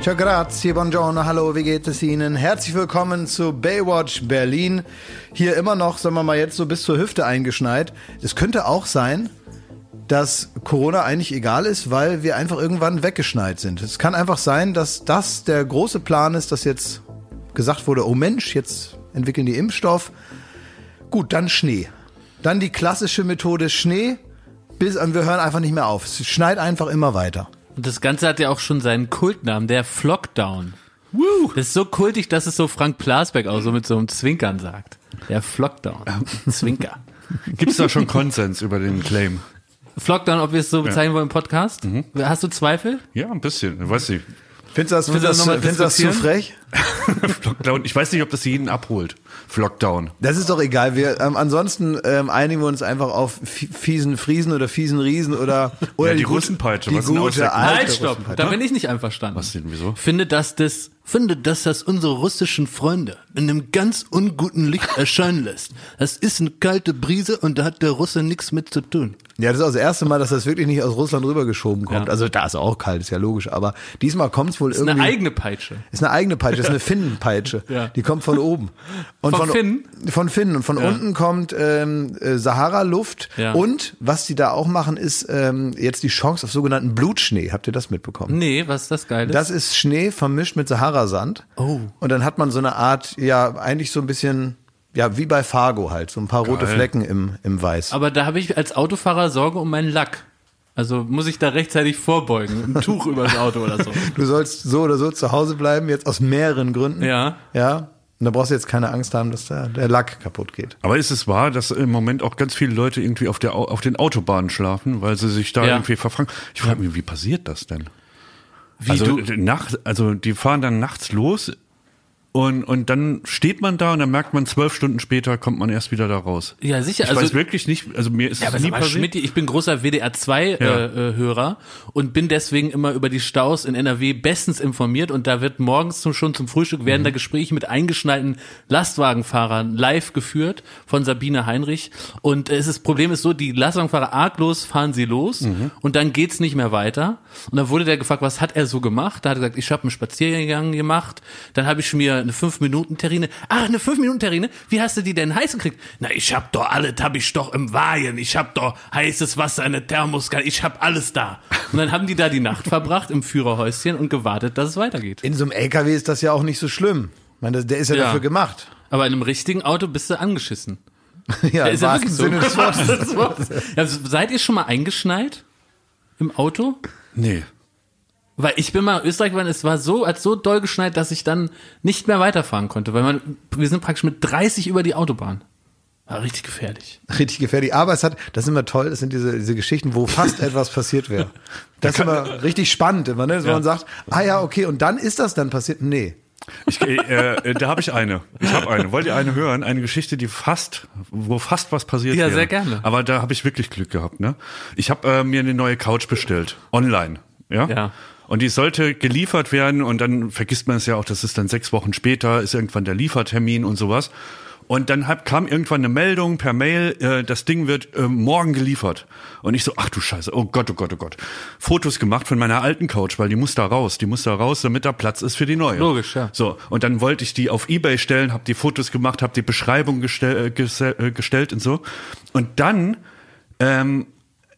Ciao, grazie, buongiorno, hallo, wie geht es Ihnen? Herzlich willkommen zu Baywatch Berlin. Hier immer noch, sagen wir mal, jetzt so bis zur Hüfte eingeschneit. Es könnte auch sein, dass Corona eigentlich egal ist, weil wir einfach irgendwann weggeschneit sind. Es kann einfach sein, dass das der große Plan ist, dass jetzt gesagt wurde, oh Mensch, jetzt entwickeln die Impfstoff. Gut, dann Schnee. Dann die klassische Methode Schnee, bis wir hören einfach nicht mehr auf. Es schneit einfach immer weiter. Und das Ganze hat ja auch schon seinen Kultnamen, der Flockdown. Woo. Das ist so kultig, dass es so Frank Plasberg auch so mit so einem Zwinkern sagt. Der Flockdown. Zwinker. Gibt es da schon Konsens über den Claim? Flockdown, ob wir es so bezeichnen wollen im Podcast? Hast du Zweifel? Ja, ein bisschen. Weiß ich. Findest du das, findest das das, findest das zu frech? Flockdown. Ich weiß nicht, ob das jeden abholt. Flockdown. Das ist doch egal. Wir, ähm, ansonsten ähm, einigen wir uns einfach auf fi- fiesen Friesen oder fiesen Riesen oder, oder Ja, die gute- Russenpeitsche, Die was ist gute alte halt, stopp. Da bin ich nicht einverstanden. Was denn, wieso? Finde, dass das, finde, dass das unsere russischen Freunde in einem ganz unguten Licht erscheinen lässt. Das ist eine kalte Brise und da hat der Russe nichts mit zu tun. Ja, das ist auch das erste Mal, dass das wirklich nicht aus Russland rübergeschoben kommt. Ja. Also da ist auch kalt, ist ja logisch. Aber diesmal kommt es wohl Das ist irgendwie. eine eigene Peitsche. ist eine eigene Peitsche, ist eine Finnenpeitsche. Ja. Die kommt von oben. Und Von Finnen? Von Finnen. Und von unten kommt ähm, äh, Sahara-Luft. Ja. Und was die da auch machen, ist ähm, jetzt die Chance auf sogenannten Blutschnee. Habt ihr das mitbekommen? Nee, was ist das Geile? Das ist Schnee vermischt mit Saharasand. Oh. Und dann hat man so eine Art, ja, eigentlich so ein bisschen, ja, wie bei Fargo halt, so ein paar rote Geil. Flecken im, im Weiß. Aber da habe ich als Autofahrer Sorge um meinen Lack. Also muss ich da rechtzeitig vorbeugen, ein Tuch über das Auto oder so. Du sollst so oder so zu Hause bleiben, jetzt aus mehreren Gründen. Ja. Ja. Und da brauchst du jetzt keine Angst haben, dass der, der Lack kaputt geht. Aber ist es wahr, dass im Moment auch ganz viele Leute irgendwie auf, der, Au- auf den Autobahnen schlafen, weil sie sich da Ja. irgendwie verfangen? Ich frage mich, wie passiert das denn? Wie also, du, nachts, also die fahren dann nachts los und, und dann steht man da und dann merkt man, zwölf Stunden später kommt man erst wieder da raus. ja sicher, Ich also weiß wirklich nicht, also mir ist Ja, es nie passiert. Schmidt, ich bin großer WDR 2 Ja. äh, äh, und bin deswegen immer über die Staus in NRW bestens informiert und da wird morgens zum, schon zum Frühstück werden Mhm. da Gespräche mit eingeschneiten Lastwagenfahrern live geführt von Sabine Heinrich und es ist, das Problem ist so, die Lastwagenfahrer arglos fahren sie los Mhm. und dann geht's nicht mehr weiter und dann wurde der gefragt, was hat er so gemacht? Da hat er gesagt, ich habe einen Spaziergang gemacht, dann habe ich mir eine 5 Minuten Terrine. Ach, eine 5 Minuten Terrine? Wie hast du die denn heiß gekriegt? Na, ich hab doch alles, hab ich doch im Weihen. Ich hab doch heißes Wasser, eine Thermoskanne, ich hab alles da. Und dann haben die da die Nacht verbracht im Führerhäuschen und gewartet, dass es weitergeht. In so einem LKW ist das ja auch nicht so schlimm. Ich meine, der ist ja, Ja. dafür gemacht. Aber in einem richtigen Auto bist du angeschissen. Ja, ist ja wirklich so. Sinne des Wortes. Ja, seid ihr schon mal eingeschneit? Im Auto? Nee. Weil ich bin mal in Österreich gewesen, es war so, als so doll geschneit, dass ich dann nicht mehr weiterfahren konnte, weil man, wir sind praktisch mit 30 über die Autobahn. War richtig gefährlich. Richtig gefährlich. Aber es hat, das ist immer toll, das sind diese, diese Geschichten, wo fast etwas passiert wäre. Das ist immer richtig spannend, immer, ne? Wenn man sagt, ah ja, okay, und dann ist das dann passiert. Nee. Ich, äh, äh, da habe ich eine. Ich habe eine. Wollt ihr eine hören? Eine Geschichte, die fast, wo fast was passiert Ja, wäre. sehr gerne. Aber da habe ich wirklich Glück gehabt. Ne? Ich habe äh, mir eine neue Couch bestellt, online. Ja. Ja. Und die sollte geliefert werden und dann vergisst man es ja auch, das ist dann sechs Wochen später, ist irgendwann der Liefertermin und sowas. Und dann hab, kam irgendwann eine Meldung per Mail, äh, das Ding wird äh, morgen geliefert. Und ich so, ach du Scheiße, oh Gott, oh Gott, oh Gott. Fotos gemacht von meiner alten Couch, weil die muss da raus. Die muss da raus, damit da Platz ist für die neue. Logisch, ja. So, und dann wollte ich die auf Ebay stellen, habe die Fotos gemacht, habe die Beschreibung gestell, äh, äh, gestellt und so. Und dann ähm,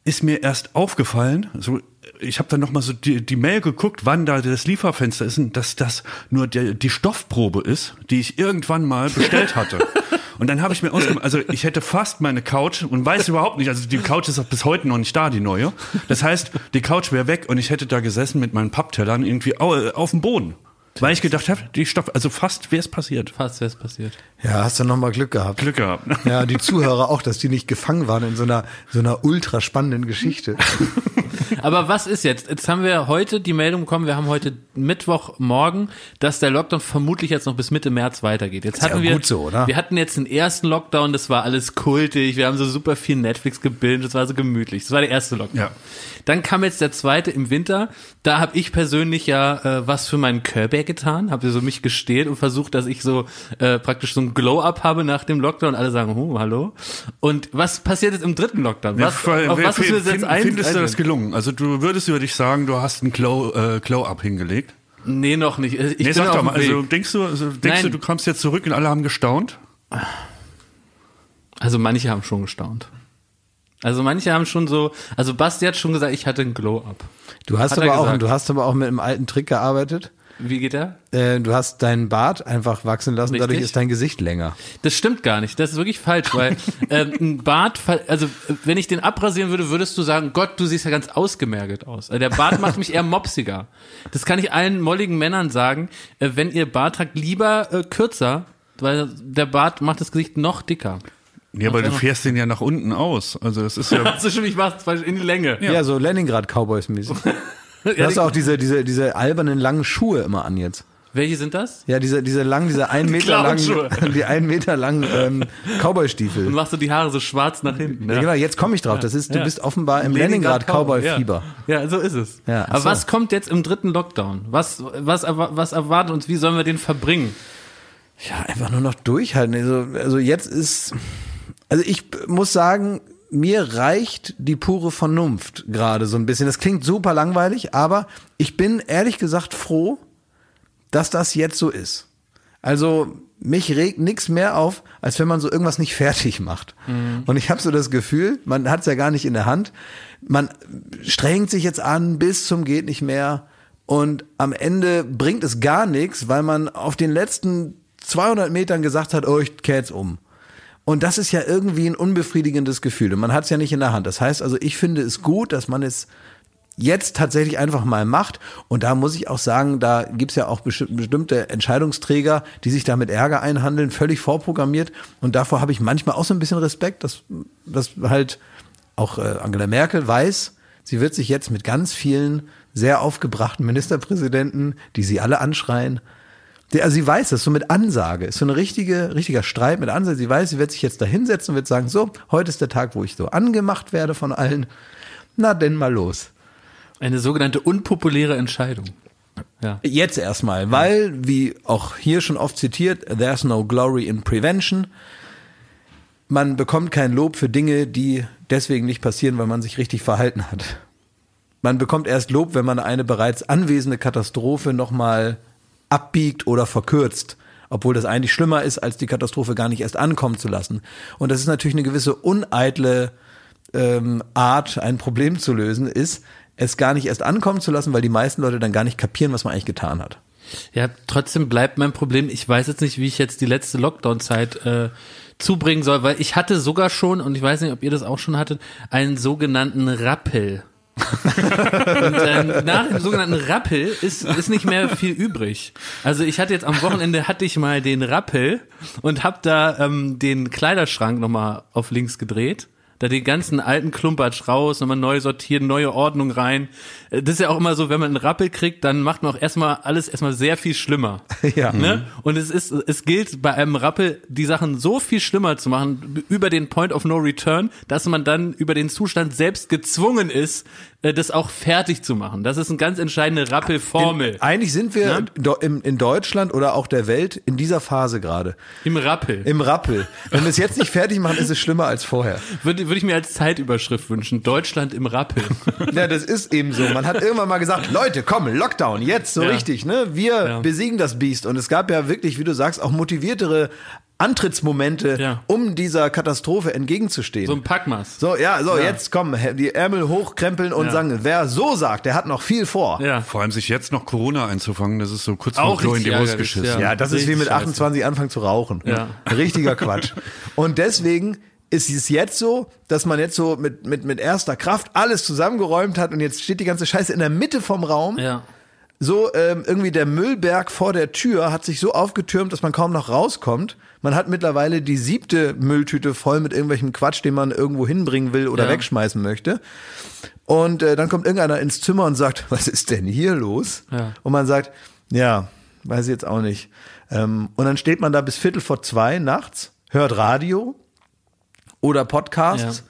ist mir erst aufgefallen, so ich habe dann noch mal so die, die Mail geguckt, wann da das Lieferfenster ist und dass das nur der, die Stoffprobe ist, die ich irgendwann mal bestellt hatte. Und dann habe ich mir ausgemacht, also ich hätte fast meine Couch und weiß überhaupt nicht, also die Couch ist auch bis heute noch nicht da, die neue. Das heißt, die Couch wäre weg und ich hätte da gesessen mit meinen Papptellern irgendwie au- auf dem Boden. Weil ich gedacht habe, die Stoff, also fast wäre es passiert. Fast wäre es passiert. Ja, hast du nochmal Glück gehabt. Glück gehabt. ne? Ja, die Zuhörer auch, dass die nicht gefangen waren in so einer, so einer ultra spannenden Geschichte. Aber was ist jetzt? Jetzt haben wir heute die Meldung bekommen, wir haben heute Mittwochmorgen, dass der Lockdown vermutlich jetzt noch bis Mitte März weitergeht. Jetzt Ist ja hatten wir, gut so, oder? wir hatten jetzt den ersten Lockdown, das war alles kultig, wir haben so super viel Netflix gebildet, das war so gemütlich. Das war der erste Lockdown. Ja. Dann kam jetzt der zweite im Winter. Da habe ich persönlich ja äh, was für meinen Körper getan, habe so mich gestählt und versucht, dass ich so äh, praktisch so ein Glow-up habe nach dem Lockdown. Alle sagen, oh, hallo. Und was passiert jetzt im dritten Lockdown? Was, Ja, auf was find- jetzt ein? Findest du das gelungen? Also du würdest über dich sagen, du hast ein Glow, äh, Glow-Up hingelegt? Nee, noch nicht. Ich Nee, bin sag doch mal, also denkst du, also denkst Nein. du, du kommst jetzt zurück und alle haben gestaunt? Also manche haben schon gestaunt. Also manche haben schon so, also Basti hat schon gesagt, ich hatte ein Glow-Up. Du hast Hat er aber auch, gesagt. du hast aber auch mit einem alten Trick gearbeitet. Wie geht der? Äh, du hast deinen Bart einfach wachsen lassen, dadurch Richtig. ist dein Gesicht länger. Das stimmt gar nicht. Das ist wirklich falsch, weil ähm, ein Bart, also äh, wenn ich den abrasieren würde, würdest du sagen, Gott, du siehst ja ganz ausgemergelt aus. Also der Bart macht mich eher mopsiger. Das kann ich allen molligen Männern sagen. Äh, wenn ihr Bart tragt, lieber äh, kürzer, weil der Bart macht das Gesicht noch dicker. Ja, aber du fährst den ja nach unten aus. Also das ist ja. Also schon, ich mach's falsch in die Länge. Ja, so Leningrad-Cowboys-mäßig. Du hast auch diese, diese, diese albernen langen Schuhe immer an jetzt. Welche sind das? Ja, diese, diese langen, diese ein Meter langen, die ein Meter langen ähm, Und Cowboy-Stiefel. machst du die Haare so schwarz nach hinten. Ja. Genau, jetzt komme ich drauf. Das ist, du Ja. bist offenbar im Leningrad-Cowboy-Fieber. Ja. ja, so ist es. Ja, Aber so. was kommt jetzt im dritten Lockdown? Was, was, was erwartet uns? Wie sollen wir den verbringen? Ja, einfach nur noch durchhalten. Also, also jetzt ist, also ich muss sagen, mir reicht die pure Vernunft gerade so ein bisschen. Das klingt super langweilig, aber ich bin ehrlich gesagt froh, dass das jetzt so ist. Also mich regt nichts mehr auf, als wenn man so irgendwas nicht fertig macht. Und ich habe so das Gefühl, man hat es ja gar nicht in der Hand. Man strengt sich jetzt an bis zum geht nicht mehr und am Ende bringt es gar nichts, weil man auf den letzten 200 Metern gesagt hat, oh, ich kehr jetzt um. Und das ist ja irgendwie ein unbefriedigendes Gefühl und man hat es ja nicht in der Hand. Das heißt also, ich finde es gut, dass man es jetzt tatsächlich einfach mal macht. Und da muss ich auch sagen, da gibt's ja auch besti- bestimmte Entscheidungsträger, die sich da mit Ärger einhandeln, völlig vorprogrammiert. Und davor habe ich manchmal auch so ein bisschen Respekt, dass, dass halt auch äh, Angela Merkel weiß, sie wird sich jetzt mit ganz vielen sehr aufgebrachten Ministerpräsidenten, die sie alle anschreien, also sie weiß das, so mit Ansage, ist so ein richtige, richtiger Streit mit Ansage. Sie weiß, sie wird sich jetzt da hinsetzen und wird sagen, so, heute ist der Tag, wo ich so angemacht werde von allen. Na denn mal los. Eine sogenannte unpopuläre Entscheidung. Ja. Jetzt erstmal, weil, wie auch hier schon oft zitiert, there's no glory in prevention. Man bekommt kein Lob für Dinge, die deswegen nicht passieren, weil man sich richtig verhalten hat. Man bekommt erst Lob, wenn man eine bereits anwesende Katastrophe nochmal abbiegt oder verkürzt. Obwohl das eigentlich schlimmer ist, als die Katastrophe gar nicht erst ankommen zu lassen. Und das ist natürlich eine gewisse uneitle ähm, Art, ein Problem zu lösen, ist, es gar nicht erst ankommen zu lassen, weil die meisten Leute dann gar nicht kapieren, was man eigentlich getan hat. Ja, trotzdem bleibt mein Problem, ich weiß jetzt nicht, wie ich jetzt die letzte Lockdown-Zeit äh, zubringen soll, weil ich hatte sogar schon, und ich weiß nicht, ob ihr das auch schon hattet, einen sogenannten Rappel. Und ähm, nach dem sogenannten Rappel ist, ist nicht mehr viel übrig. Also ich hatte jetzt am Wochenende hatte ich mal den Rappel und hab da ähm, den Kleiderschrank nochmal auf links gedreht. Da den ganzen alten Klumpatsch raus, nochmal neu sortieren, neue Ordnung rein. Äh, Das ist ja auch immer so, wenn man einen Rappel kriegt, dann macht man auch erstmal alles erstmal sehr viel schlimmer. Ja. Ne? Und es ist, es gilt bei einem Rappel, die Sachen so viel schlimmer zu machen, über den Point of No Return, dass man dann über den Zustand selbst gezwungen ist, das auch fertig zu machen. Das ist eine ganz entscheidende Rappelformel. Eigentlich sind wir Ne? do- im, in Deutschland oder auch der Welt in dieser Phase gerade. Im Rappel. Im Rappel. Wenn wir es jetzt nicht fertig machen, ist es schlimmer als vorher. Würde, würde ich mir als Zeitüberschrift wünschen. Deutschland im Rappel. Ja, das ist eben so. Man hat irgendwann mal gesagt, Leute, komm, Lockdown, jetzt so Ja. richtig, ne? Wir Ja. besiegen das Biest. Und es gab ja wirklich, wie du sagst, auch motiviertere Antrittsmomente, Ja. um dieser Katastrophe entgegenzustehen. So ein Packmaß. So, ja, so, Ja. jetzt komm, die Ärmel hochkrempeln und Ja. sagen, wer so sagt, der hat noch viel vor. Ja. Vor allem sich jetzt noch Corona einzufangen, das ist so kurz Auch vor Klo in die richtig ärgerlich, geschissen. ja. Ja, das ist wie Richtig mit scheiße. 28 anfangen zu rauchen. Ja. Richtiger Quatsch. Und deswegen ist es jetzt so, dass man jetzt so mit, mit, mit erster Kraft alles zusammengeräumt hat und jetzt steht die ganze Scheiße in der Mitte vom Raum. Ja. So ähm, irgendwie der Müllberg vor der Tür hat sich so aufgetürmt, dass man kaum noch rauskommt. Man hat mittlerweile die siebte Mülltüte voll mit irgendwelchem Quatsch, den man irgendwo hinbringen will oder Ja. wegschmeißen möchte. Und äh, dann kommt irgendeiner ins Zimmer und sagt, was ist denn hier los? Ja. Und man sagt, ja, weiß ich jetzt auch nicht. Ähm, und dann steht man da bis Viertel vor zwei nachts, hört Radio oder Podcasts Ja.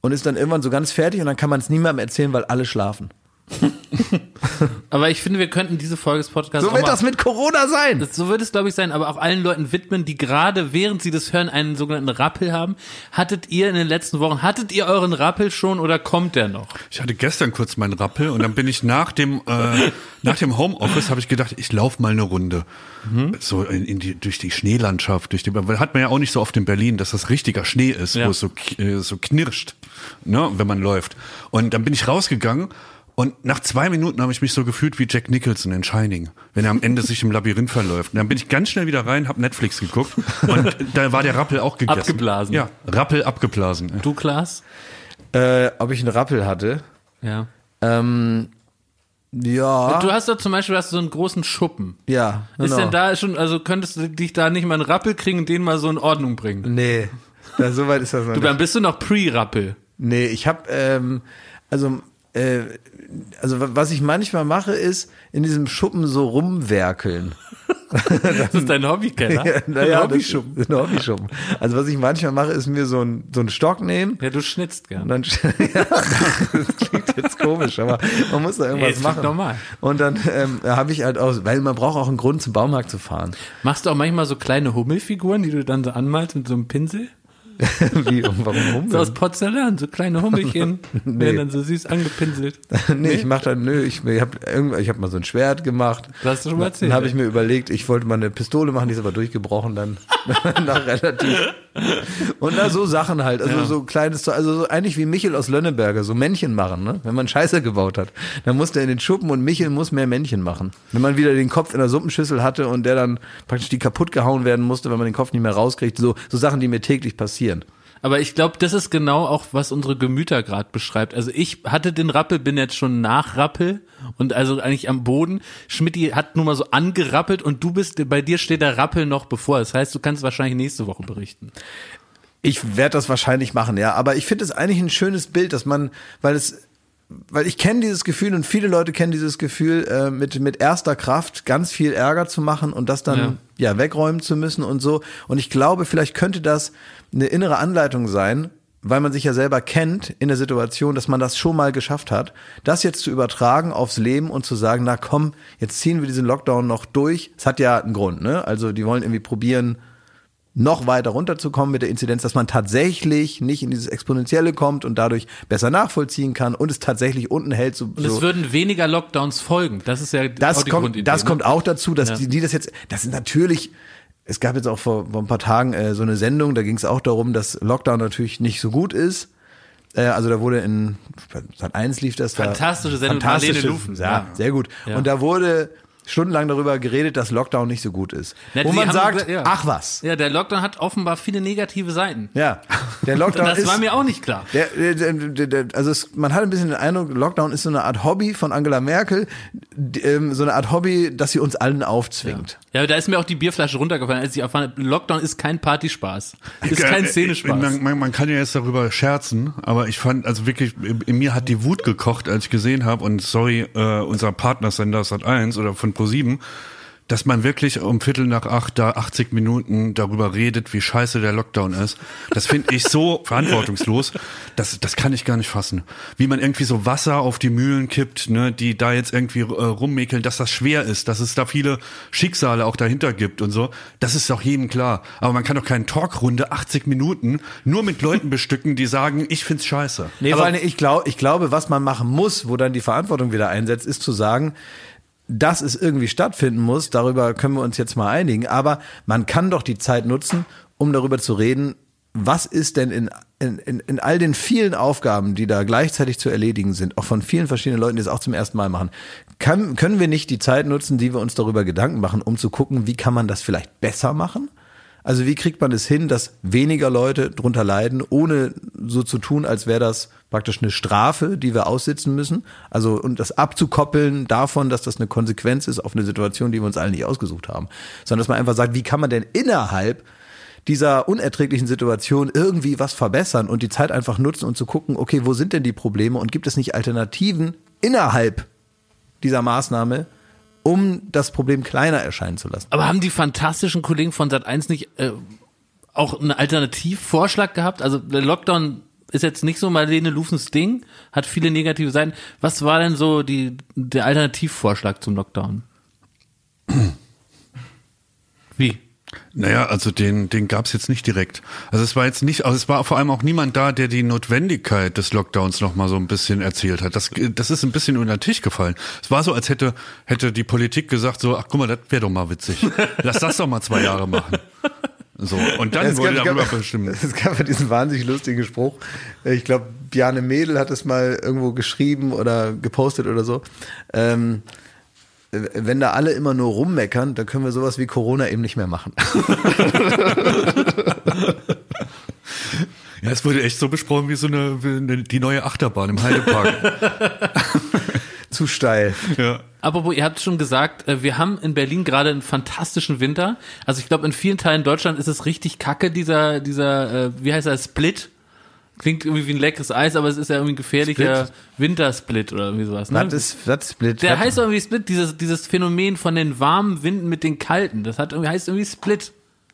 und ist dann irgendwann so ganz fertig und dann kann man es niemandem erzählen, weil alle schlafen. Aber ich finde, wir könnten diese Folge des Podcasts So auch wird mal- das mit Corona sein. Das- So wird es, glaube ich, sein, aber auch allen Leuten widmen, die gerade, während sie das hören, einen sogenannten Rappel haben. Hattet ihr in den letzten Wochen, hattet ihr euren Rappel schon oder kommt der noch? Ich hatte gestern kurz meinen Rappel und dann bin ich nach dem äh, nach dem Homeoffice habe ich gedacht, ich laufe mal eine Runde so in, in die durch die Schneelandschaft, durch die weil hat man ja auch nicht so oft in Berlin, dass das richtiger Schnee ist, Ja. wo es so äh, so knirscht, ne, wenn man läuft. Und dann bin ich rausgegangen und nach zwei Minuten habe ich mich so gefühlt wie Jack Nicholson in Shining, wenn er am Ende sich im Labyrinth verläuft. Und dann bin ich ganz schnell wieder rein, habe Netflix geguckt und da war der Rappel auch gegessen. Abgeblasen. Ja, Rappel abgeblasen. Du, Klaas? Äh, ob ich einen Rappel hatte? Ja. Ähm, ja. Du hast doch zum Beispiel hast du so einen großen Schuppen. ja. Ist genau. denn da schon, also könntest du dich da nicht mal einen Rappel kriegen und den mal so in Ordnung bringen? Nee. Da, so weit ist das noch Du, nicht. dann bist du noch Pre-Rappel. Nee, ich habe ähm, also äh, also wa- was ich manchmal mache ist in diesem Schuppen so rumwerkeln. Das ist dein Hobbykeller. Ja, naja, Ein Hobbyschuppen. ein Hobbyschuppen. Also was ich manchmal mache, ist mir so ein so einen Stock nehmen Ja, du schnitzt und gern. dann ja, das klingt jetzt komisch, aber man muss da irgendwas klingt machen. normal. Und dann ähm, habe ich halt auch, weil man braucht auch einen Grund zum Baumarkt zu fahren. Machst du auch manchmal so kleine Hummelfiguren, die du dann so anmalst mit so einem Pinsel? Wie warum rum? So aus Porzellan, so kleine Hummelchen, werden dann so süß angepinselt. nee, ich mach dann, nö, ich, ich habe ich hab mal so ein Schwert gemacht. Das hast du schon mal erzählt. Dann habe ich mir überlegt, ich wollte mal eine Pistole machen, die ist aber durchgebrochen dann nach relativ. Und da so Sachen halt, also so kleines, also so eigentlich wie Michel aus Lönneberger, so Männchen machen, ne? Wenn man Scheiße gebaut hat, dann muss der in den Schuppen und Michel muss mehr Männchen machen. Wenn man wieder den Kopf in der Suppenschüssel hatte und der dann praktisch die kaputt gehauen werden musste, weil man den Kopf nicht mehr rauskriegt, so so Sachen, die mir täglich passieren. Aber ich glaube, das ist genau auch, was unsere Gemüter gerade beschreibt. Also ich hatte den Rappel, bin jetzt schon nach Rappel und also eigentlich am Boden. Schmidti hat nur mal so angerappelt und du bist, bei dir steht der Rappel noch bevor. Das heißt, du kannst wahrscheinlich nächste Woche berichten. Ich werde das wahrscheinlich machen, ja. Aber ich finde es eigentlich ein schönes Bild, dass man, weil es, weil ich kenne dieses Gefühl und viele Leute kennen dieses Gefühl, äh, mit, mit erster Kraft ganz viel Ärger zu machen und das dann ja. wegräumen zu müssen und so. Und ich glaube, vielleicht könnte das eine innere Anleitung sein, weil man sich ja selber kennt in der Situation, dass man das schon mal geschafft hat, das jetzt zu übertragen aufs Leben und zu sagen, na komm, jetzt ziehen wir diesen Lockdown noch durch. Es hat ja einen Grund, ne? Also die wollen irgendwie probieren, noch weiter runterzukommen mit der Inzidenz, dass man tatsächlich nicht in dieses Exponentielle kommt und dadurch besser nachvollziehen kann und es tatsächlich unten hält. So, Und es so. würden weniger Lockdowns folgen. Das ist ja Das die kommt, Grundidee. das ne? kommt auch dazu, dass Ja. die, die das jetzt, das sind natürlich, es gab jetzt auch vor, vor ein paar Tagen äh, so eine Sendung, da ging es auch darum, dass Lockdown natürlich nicht so gut ist. Äh, also da wurde in Sat 1 lief das da. Fantastische Sendung, Fantastische, Marlene Lufen. Ja, Ja. sehr gut. Ja. Und da wurde stundenlang darüber geredet, dass Lockdown nicht so gut ist. Na, Wo man sagt, gesagt, ja. ach was. Ja, der Lockdown hat offenbar viele negative Seiten. Ja, der Lockdown Das ist, war mir auch nicht klar. Der, der, der, der, der, also es, man hat ein bisschen den Eindruck, Lockdown ist so eine Art Hobby von Angela Merkel, die, ähm, so eine Art Hobby, das sie uns allen aufzwingt. Ja, da ist mir auch die Bierflasche runtergefallen, als ich erfahren habe, Lockdown ist kein Partyspaß. Ist kein Äh, Szenespaß. Man, man, man kann ja jetzt darüber scherzen, aber ich fand, also wirklich, in mir hat die Wut gekocht, als ich gesehen habe, und sorry, äh, unser Partnersender Sat 1 oder von Pro7, dass man wirklich um Viertel nach acht da 80 Minuten darüber redet, wie scheiße der Lockdown ist. Das finde ich so verantwortungslos. Das, das kann ich gar nicht fassen. Wie man irgendwie so Wasser auf die Mühlen kippt, ne, die da jetzt irgendwie äh, rummäkeln, dass das schwer ist, dass es da viele Schicksale auch dahinter gibt und so. Das ist doch jedem klar. Aber man kann doch keine Talkrunde 80 Minuten nur mit Leuten bestücken, die sagen, ich find's scheiße. Nee, vor allem, ich, glaub, ich glaube, was man machen muss, wo dann die Verantwortung wieder einsetzt, ist zu sagen, dass es irgendwie stattfinden muss, darüber können wir uns jetzt mal einigen, aber man kann doch die Zeit nutzen, um darüber zu reden, was ist denn in, in, in, all den vielen Aufgaben, die da gleichzeitig zu erledigen sind, auch von vielen verschiedenen Leuten, die es auch zum ersten Mal machen, kann, können wir nicht die Zeit nutzen, die wir uns darüber Gedanken machen, um zu gucken, wie kann man das vielleicht besser machen? Also wie kriegt man es hin, dass weniger Leute drunter leiden, ohne so zu tun, als wäre das praktisch eine Strafe, die wir aussitzen müssen? Also und das abzukoppeln davon, dass das eine Konsequenz ist auf eine Situation, die wir uns alle nicht ausgesucht haben, sondern dass man einfach sagt, wie kann man denn innerhalb dieser unerträglichen Situation irgendwie was verbessern und die Zeit einfach nutzen und zu gucken, okay, wo sind denn die Probleme und gibt es nicht Alternativen innerhalb dieser Maßnahme, um das Problem kleiner erscheinen zu lassen? Aber haben die fantastischen Kollegen von Sat1 nicht äh, auch einen Alternativvorschlag gehabt? Also der Lockdown ist jetzt nicht so Marlene Lufens Ding, hat viele negative Seiten. Was war denn so die, der Alternativvorschlag zum Lockdown? Wie? Naja, also den, den gab es jetzt nicht direkt. Also es war jetzt nicht, also es war vor allem auch niemand da, der die Notwendigkeit des Lockdowns noch mal so ein bisschen erzählt hat. Das, das ist ein bisschen unter den Tisch gefallen. Es war so, als hätte, hätte die Politik gesagt so, ach guck mal, das wäre doch mal witzig. Lass das doch mal zwei Jahre machen. So, und dann Es wurde gab- darüber bestimmt. Es gab ja diesen wahnsinnig lustigen Spruch. Ich glaube, Bjarne Mädel hat es mal irgendwo geschrieben oder gepostet oder so. Ähm, wenn da alle immer nur rummeckern, dann können wir sowas wie Corona eben nicht mehr machen. Ja, es wurde echt so besprochen wie so eine, wie eine die neue Achterbahn im Heidepark. Zu steil. ja. Apropos, ihr habt schon gesagt, äh, wir haben in Berlin gerade einen fantastischen Winter. Also ich glaube, in vielen Teilen Deutschland ist es richtig kacke, dieser, dieser, äh, wie heißt er, Split. Klingt irgendwie wie ein leckeres Eis, aber es ist ja irgendwie ein gefährlicher Split? Wintersplit oder irgendwie sowas. Ne? Was ist, ist Split? Der heißt irgendwie Split, dieses, dieses Phänomen von den warmen Winden mit den kalten. Das hat irgendwie, heißt irgendwie Split.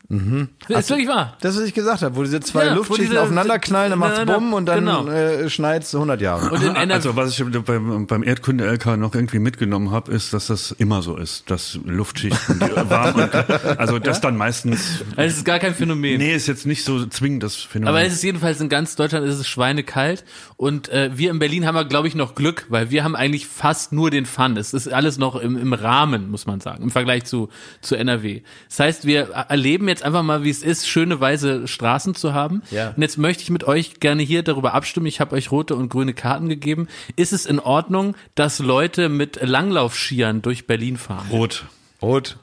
Mhm. Ist wirklich wahr. Das, was ich gesagt habe, wo diese zwei Ja, Luftschichten diese- aufeinanderknallen, dann macht's Ineinander- bumm und dann genau. äh, schneit's 100 Jahre. Und in NRW, Also was ich beim, beim Erdkunde-LK noch irgendwie mitgenommen habe, ist, dass das immer so ist, dass Luftschichten warm und also das dann meistens. also es ist gar kein Phänomen. Nee, ist jetzt nicht so zwingend das Phänomen. Aber es ist jedenfalls in ganz Deutschland ist es schweinekalt und äh, wir in Berlin haben wir glaube ich noch Glück, weil wir haben eigentlich fast nur den Fun. Es ist alles noch im, im Rahmen, muss man sagen, im Vergleich zu zu NRW. Das heißt, wir erleben jetzt einfach mal, wie es ist, schöne weiße Straßen zu haben. Ja. Und jetzt möchte ich mit euch gerne hier darüber abstimmen. Ich habe euch rote und grüne Karten gegeben. Ist es in Ordnung, dass Leute mit Langlaufskiern durch Berlin fahren? rot. Rot.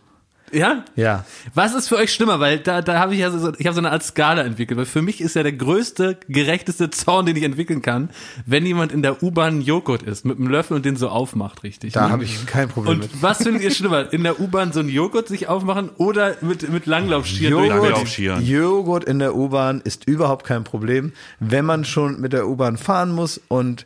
Ja? Ja. Was ist für euch schlimmer? Weil da, da habe ich ja so, ich habe so eine Art Skala entwickelt. Weil für mich ist ja der größte, gerechteste Zorn, den ich entwickeln kann, wenn jemand in der U-Bahn Joghurt isst, mit einem Löffel und den so aufmacht, richtig. Da ne? habe ich kein Problem mit. und was findet ihr schlimmer? In der U-Bahn so einen Joghurt sich aufmachen oder mit, mit Langlaufschieren durch Joghurt. Joghurt in der U-Bahn ist überhaupt kein Problem. Wenn man schon mit der U-Bahn fahren muss und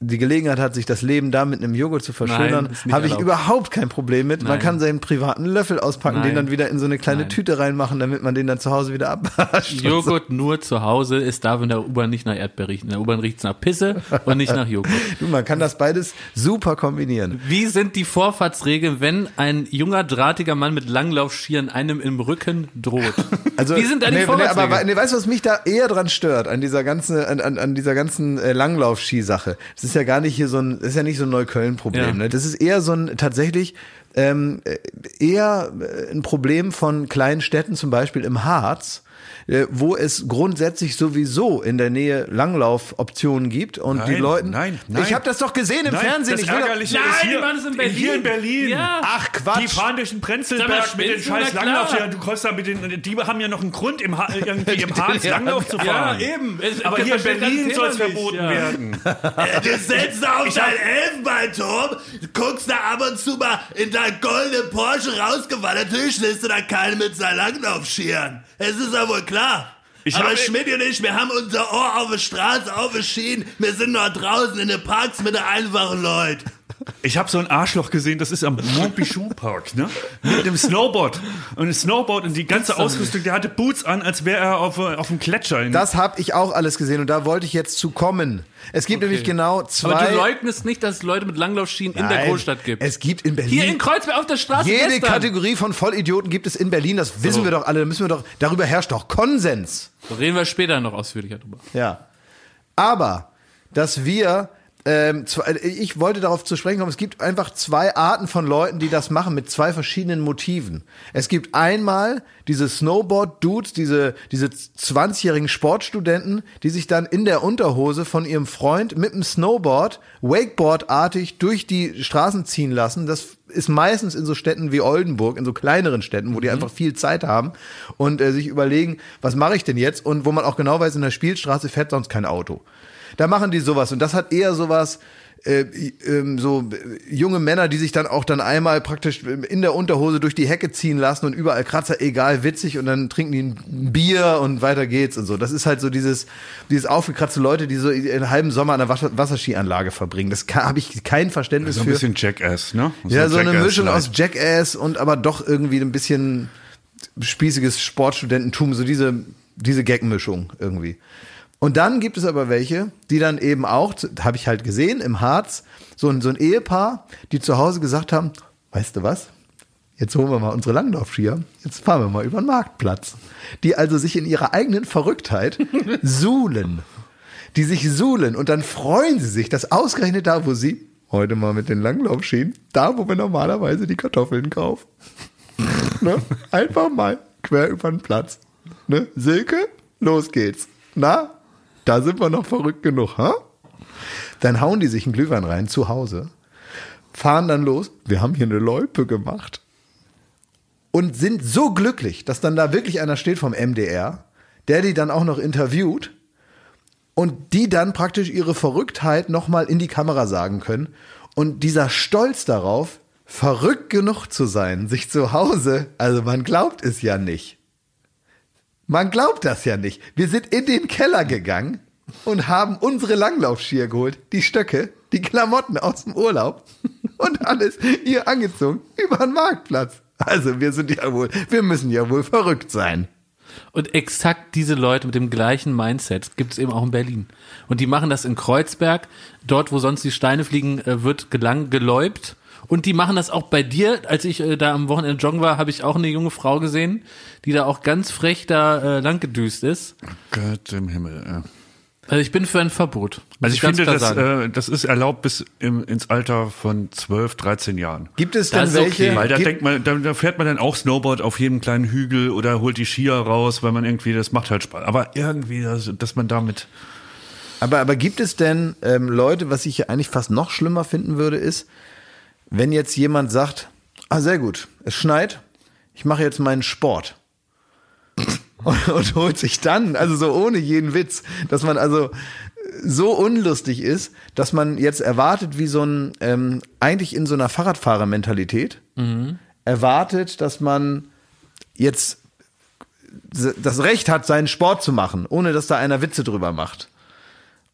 die Gelegenheit hat, sich das Leben da mit einem Joghurt zu verschönern, habe ich erlaubt. überhaupt kein Problem mit. Man Nein. kann seinen privaten Löffel auspacken, Nein. den dann wieder in so eine kleine Nein. Tüte reinmachen, damit man den dann zu Hause wieder abwascht. Joghurt nur zu Hause. Es darf in der U-Bahn nicht nach Erdbeer riechen. In der U-Bahn riecht es nach Pisse und nicht nach Joghurt. Du, man kann das beides super kombinieren. Wie sind die Vorfahrtsregeln, wenn ein junger, drahtiger Mann mit Langlaufschieren einem im Rücken droht? Also, Wie sind da die nee, nee, Vorfahrtsregeln? aber nee, weißt du, was mich da eher dran stört, an dieser ganzen, an, an, an dieser ganzen äh, Langlaufski-Sache? Das ist ja gar nicht hier so ein, das ist ja nicht so ein Neukölln-Problem. Ja. Ne? Das ist eher so ein tatsächlich ähm, äh, eher äh, ein Problem von kleinen Städten, zum Beispiel im Harz. Äh, Wo es grundsätzlich sowieso in der Nähe Langlaufoptionen gibt und die Nein, Leute. nein, nein. Ich habe das doch gesehen im Nein, Fernsehen. das ich will doch, Nein, ist die hier, machen es in Berlin. Hier in Berlin. Ja. Ach Quatsch. Die fahren durch den Prenzlberg mit den scheiß klar. Langlaufskiern. Du kommst da mit den, die haben ja noch einen Grund, im, Ha- irgendwie im Harz Ja, Langlauf zu Ja, fahren. eben. Es- Aber hier in Berlin soll es verboten ja. werden. Du setzt auf deinen Elfenbeinturm, guckst da ab und zu mal in dein goldenen Porsche rausgefahren. Natürlich lässt du da keine mit seinen Langlaufschieren. Es ist ja wohl klar. Ich Aber Schmidt und ich, wir haben unser Ohr auf der Straße, auf den Schienen. Wir sind noch draußen in den Parks mit den einfachen Leuten. Ich habe so ein Arschloch gesehen, das ist am Montpichou Park, ne? Mit dem Snowboard. Und ein Snowboard und die ganze Ausrüstung, der hatte Boots an, als wäre er auf, äh, auf dem Gletscher. Das habe ich auch alles gesehen und da wollte ich jetzt zu kommen. Es gibt nämlich genau zwei. Aber du leugnest nicht, dass es Leute mit Langlaufschienen in der Nein, Großstadt gibt. Es gibt in Berlin. Hier in Kreuzberg auf der Straße jede gestern. Kategorie von Vollidioten gibt es in Berlin. Das wissen wir doch alle. Da müssen wir doch. Darüber herrscht doch Konsens. Da reden wir später noch ausführlicher drüber. Ja. Aber, dass wir, ähm, zwei, ich wollte darauf zu sprechen kommen, es gibt einfach zwei Arten von Leuten, die das machen mit zwei verschiedenen Motiven. Es gibt einmal diese Snowboard-Dudes, diese, diese 20-jährigen Sportstudenten, die sich dann in der Unterhose von ihrem Freund mit dem Snowboard Wakeboard-artig durch die Straßen ziehen lassen. Das ist meistens in so Städten wie Oldenburg, in so kleineren Städten, wo die einfach viel Zeit haben und äh, sich überlegen, was mache ich denn jetzt? Und wo man auch genau weiß, in der Spielstraße fährt sonst kein Auto. Da machen die sowas und das hat eher sowas, äh, ähm, so äh, junge Männer, die sich dann auch dann einmal praktisch in der Unterhose durch die Hecke ziehen lassen und überall Kratzer, egal, witzig und dann trinken die ein Bier und weiter geht's und so. Das ist halt so dieses, dieses aufgekratzte Leute, die so einen halben Sommer an der Wasser Wasserskianlage verbringen. Das habe ich kein Verständnis so ein für. bisschen Jackass, ne? Ja, so eine Mischung aus Jackass und aber doch irgendwie ein bisschen spießiges Sportstudententum, so diese, diese Gag-Mischung irgendwie. Und dann gibt es aber welche, die dann eben auch, habe ich halt gesehen im Harz, so ein, so ein Ehepaar, die zu Hause gesagt haben, weißt du was? Jetzt holen wir mal unsere Langlaufskier, jetzt fahren wir mal über den Marktplatz. Die also sich in ihrer eigenen Verrücktheit suhlen. Die sich suhlen und dann freuen sie sich, dass ausgerechnet da, wo sie heute mal mit den Langlaufschienen, da wo wir normalerweise die Kartoffeln kaufen. ne? Einfach mal quer über den Platz. Ne? Silke, los geht's. Na, da sind wir noch verrückt genug, ha? Dann hauen die sich einen Glühwein rein zu Hause, fahren dann los. Wir haben hier eine Loipe gemacht. Und sind so glücklich, dass dann da wirklich einer steht vom MDR, der die dann auch noch interviewt und die dann praktisch ihre Verrücktheit nochmal in die Kamera sagen können. Und dieser Stolz darauf, verrückt genug zu sein, sich zu Hause, also man glaubt es ja nicht. Man glaubt das ja nicht. Wir sind in den Keller gegangen und haben unsere Langlaufskier geholt, die Stöcke, die Klamotten aus dem Urlaub und alles hier angezogen über den Marktplatz. Also wir sind ja wohl, wir müssen ja wohl verrückt sein. Und exakt diese Leute mit dem gleichen Mindset gibt es eben auch in Berlin. Und die machen das in Kreuzberg, dort, wo sonst die Steine fliegen, äh, wird gelang geläubt. Und die machen das auch bei dir. Als ich äh, da am Wochenende joggen war, habe ich auch eine junge Frau gesehen, die da auch ganz frech da äh, lang gedüst ist. Gott im Himmel. Ja. Also ich bin für ein Verbot. Also ich finde, das, äh, das ist erlaubt bis im, ins Alter von 12, 13 Jahren. Gibt es ist welche? okay, Weil da denkt man, da, da fährt man dann auch Snowboard auf jedem kleinen Hügel oder holt die Skier raus, weil man irgendwie, das macht halt Spaß. Aber irgendwie, dass, dass man damit, aber, aber gibt es denn ähm, Leute, was ich ja eigentlich fast noch schlimmer finden würde, ist, wenn jetzt jemand sagt, ah, sehr gut, es schneit, ich mache jetzt meinen Sport. Und, und holt sich dann, also so ohne jeden Witz, dass man also so unlustig ist, dass man jetzt erwartet, wie so ein, ähm, eigentlich in so einer Fahrradfahrermentalität, erwartet, dass man jetzt das Recht hat, seinen Sport zu machen, ohne dass da einer Witze drüber macht.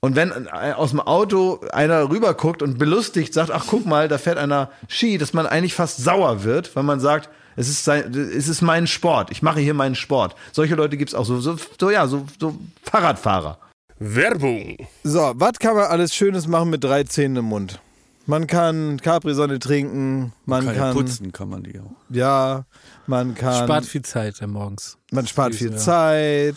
Und wenn äh, aus dem Auto einer rüberguckt und belustigt sagt, ach guck mal, da fährt einer Ski, dass man eigentlich fast sauer wird, weil man sagt, es ist, sein, es ist mein Sport, ich mache hier meinen Sport. Solche Leute gibt's auch so, so, so ja, so, so Fahrradfahrer. Werbung. So, was kann man alles Schönes machen mit drei Zähnen im Mund? Man kann Capri-Sonne trinken, man kann, kann, putzen kann man die auch. ja, man kann, Spart viel Zeit morgens. man spart viel ja. Zeit.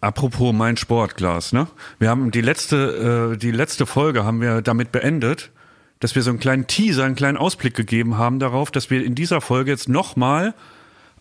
Apropos mein Sportglas, ne? Wir haben die letzte, äh, die letzte Folge haben wir damit beendet, dass wir so einen kleinen Teaser, einen kleinen Ausblick gegeben haben darauf, dass wir in dieser Folge jetzt nochmal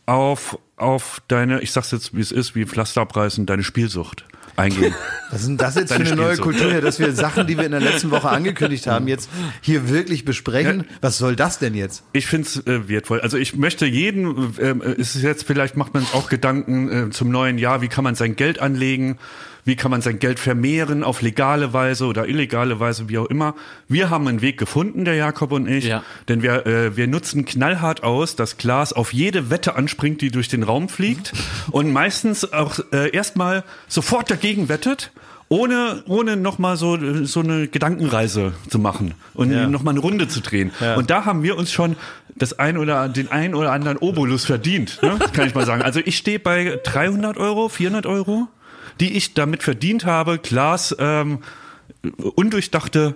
auf, auf deine, ich sag's jetzt wie es ist, wie Pflaster abreißen, deine Spielsucht eingehen. Was ist denn das jetzt für eine neue. Kultur, hier, dass wir Sachen, die wir in der letzten Woche angekündigt haben, jetzt hier wirklich besprechen? Was soll das denn jetzt? Ich finde es äh, wertvoll. Also ich möchte jeden, äh, ist jetzt vielleicht macht man auch Gedanken äh, zum neuen Jahr, wie kann man sein Geld anlegen, wie kann man sein Geld vermehren auf legale Weise oder illegale Weise, wie auch immer. Wir haben einen Weg gefunden, der Jakob und ich, Ja. denn wir, äh, wir nutzen knallhart aus, dass Klaas auf jede Wette anspringt, die durch den Raum fliegt und meistens auch äh, erstmal sofort dagegen wettet. Ohne, ohne nochmal so, so eine Gedankenreise zu machen und Ja. nochmal eine Runde zu drehen. Und da haben wir uns schon das ein oder den ein oder anderen Obolus verdient, ne? kann ich mal sagen. Also ich stehe bei 300 Euro, 400 Euro, die ich damit verdient habe, Klaas ähm, undurchdachte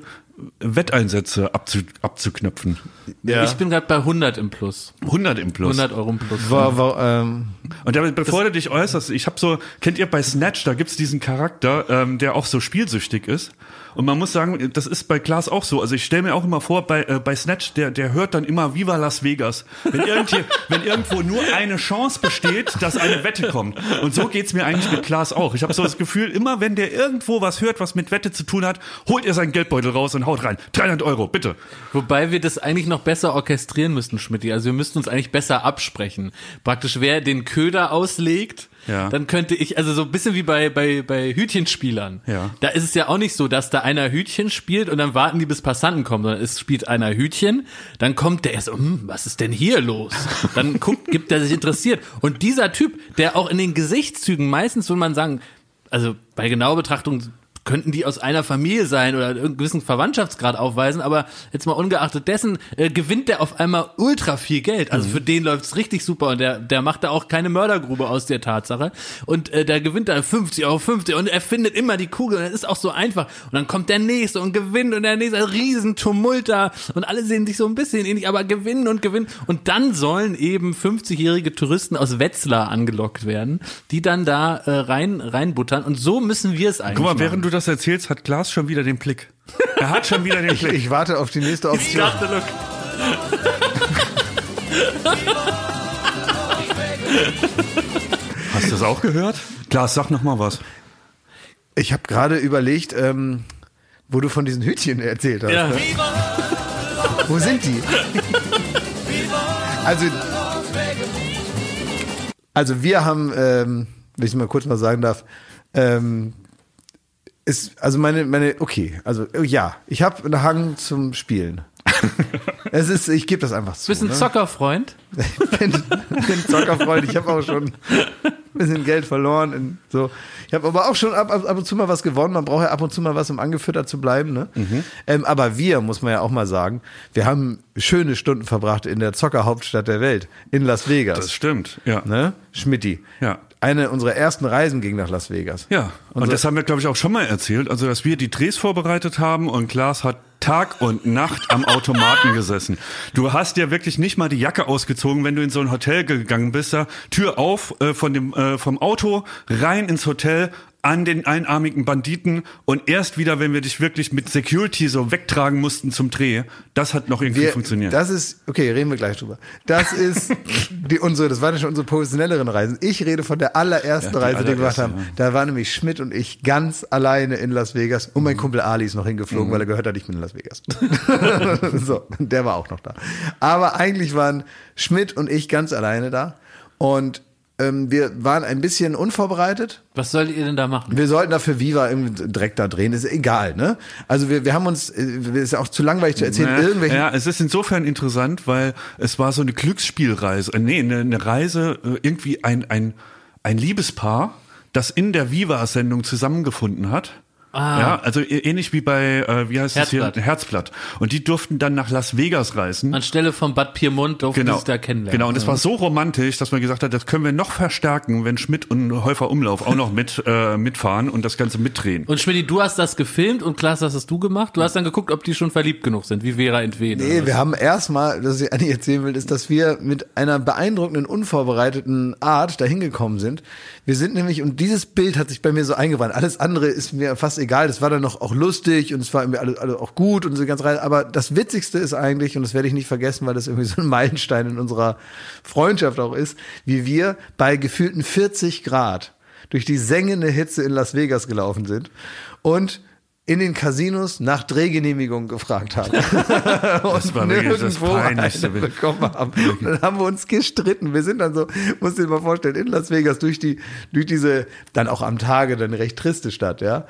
Wetteinsätze abzu, abzuknöpfen. Ja. Ich bin gerade bei 100 im Plus. 100 im Plus. 100 Euro im Plus. War, war, ähm, Und damit, bevor du dich äußerst, ich habe so, kennt ihr bei Snatch, da gibt's diesen Charakter, ähm, der auch so spielsüchtig ist. Und man muss sagen, das ist bei Klaas auch so. Also ich stelle mir auch immer vor, bei, äh, bei Snatch, der, der hört dann immer Viva Las Vegas. Wenn, irgendwie, wenn irgendwo nur eine Chance besteht, dass eine Wette kommt. Und so geht's mir eigentlich mit Klaas auch. Ich habe so das Gefühl, immer wenn der irgendwo was hört, was mit Wette zu tun hat, holt er seinen Geldbeutel raus und haut rein. 300 Euro, bitte. Wobei wir das eigentlich noch besser orchestrieren müssten, Schmidt. Also wir müssten uns eigentlich besser absprechen. Praktisch, wer den Köder auslegt, Ja. dann könnte ich, also so ein bisschen wie bei, bei, bei Hütchenspielern. Ja. Da ist es ja auch nicht so, dass da einer Hütchen spielt und dann warten die, bis Passanten kommen, sondern es spielt einer Hütchen, dann kommt der erst, hm, was ist denn hier los? Dann guckt, gibt er sich interessiert. Und dieser Typ, der auch in den Gesichtszügen meistens, würde man sagen, also bei genauer Betrachtung könnten die aus einer Familie sein oder einen gewissen Verwandtschaftsgrad aufweisen, aber jetzt mal ungeachtet dessen äh, gewinnt der auf einmal ultra viel Geld. Also für den läuft's richtig super und der, der macht da auch keine Mördergrube aus der Tatsache. Und äh, der gewinnt da 50 Euro 50 und er findet immer die Kugel und das ist auch so einfach. Und dann kommt der nächste und gewinnt und der nächste, ein riesen Tumult da und alle sehen sich so ein bisschen ähnlich, aber gewinnen und gewinnen. Und dann sollen eben 50-jährige Touristen aus Wetzlar angelockt werden, die dann da äh, rein reinbuttern und so müssen wir es eigentlich Guck mal, machen. während du das erzählst, hat Klaas schon wieder den Blick. Er hat schon wieder den Ich, Blick. ich warte auf die nächste Ich Option. dachte, look, Hast du das auch gehört? Klaas, sag noch mal was. Ich habe gerade überlegt, ähm, wo du von diesen Hütchen erzählt hast. ja. ne? Wo sind die? Also, also wir haben, ähm, wenn ich es mal kurz mal sagen darf, ähm, ist, also meine, meine, okay, also äh, ja, ich habe einen Hang zum Spielen. es ist, ich gebe das einfach zu. Bist ein ne? Zockerfreund? Ich bin, bin Zockerfreund. Ich habe auch schon ein bisschen Geld verloren. In, so. Ich habe aber auch schon ab, ab, ab und zu mal was gewonnen. Man braucht ja ab und zu mal was, um angefüttert zu bleiben. Ne? Mhm. Ähm, aber wir, muss man ja auch mal sagen, wir haben schöne Stunden verbracht in der Zockerhauptstadt der Welt, in Las Vegas. Das stimmt, ja. ne? Schmidti. Ja. Eine unserer ersten Reisen ging nach Las Vegas. Ja, und das haben wir, glaube ich, auch schon mal erzählt. Also, dass wir die Drehs vorbereitet haben und Klaas hat Tag und Nacht am Automaten gesessen. Du hast ja wirklich nicht mal die Jacke ausgezogen, wenn du in so ein Hotel gegangen bist. Da Tür auf äh, von dem äh, vom Auto rein ins Hotel an den einarmigen Banditen und erst wieder, wenn wir dich wirklich mit Security so wegtragen mussten zum Dreh. Das hat noch irgendwie Wir, funktioniert. Das ist, okay, reden wir gleich drüber. Das ist die, unsere, das waren schon unsere professionelleren Reisen. Ich rede von der allerersten Ja, die Reise, die wir gemacht allererste, haben. Da waren nämlich Schmidt und ich ganz alleine in Las Vegas und Mhm. mein Kumpel Ali ist noch hingeflogen, weil er gehört hat, ich bin in Las Vegas. so, der war auch noch da. Aber eigentlich waren Schmidt und ich ganz alleine da und ähm, wir waren ein bisschen unvorbereitet. Was sollt ihr denn da machen? Wir sollten dafür Viva im Dreck da drehen, ist egal, ne? Also wir, wir haben uns, äh, ist auch zu langweilig zu erzählen, Naja, irgendwelche Ja, es ist insofern interessant, weil es war so eine Glücksspielreise, äh, nee, eine, eine Reise, äh, irgendwie ein, ein, ein Liebespaar, das in der Viva-Sendung zusammengefunden hat. Ja, also ä- ähnlich wie bei, äh, wie heißt das Herzblatt. hier? Herzblatt. Und die durften dann nach Las Vegas reisen. Anstelle von Bad Piemont durften Genau, sie es da kennenlernen. genau. Und es war so romantisch, dass man gesagt hat, das können wir noch verstärken, wenn Schmidt und Häufer Umlauf auch noch mit äh, mitfahren und das Ganze mitdrehen. Und Schmidt, du hast das gefilmt und Klaas, das hast du gemacht. Du hast dann geguckt, ob die schon verliebt genug sind, wie Vera Entwede. Nee, wir haben erstmal, das ich eigentlich erzählen will, ist, dass wir mit einer beeindruckenden, unvorbereiteten Art dahin gekommen sind. Wir sind nämlich, und dieses Bild hat sich bei mir so eingebrannt. Alles andere ist mir fast egal. Das war dann noch auch lustig und es war irgendwie alles, alles auch gut und so ganz rein. Aber das Witzigste ist eigentlich, und das werde ich nicht vergessen, weil das irgendwie so ein Meilenstein in unserer Freundschaft auch ist, wie wir bei gefühlten 40 Grad durch die sengende Hitze in Las Vegas gelaufen sind und in den Casinos nach Drehgenehmigung gefragt haben. Das war wirklich das Peinlichste. bekommen haben. Und dann haben wir uns gestritten. Wir sind dann so, musst du dir mal vorstellen, in Las Vegas durch die, durch diese, dann auch am Tage dann recht triste Stadt, ja,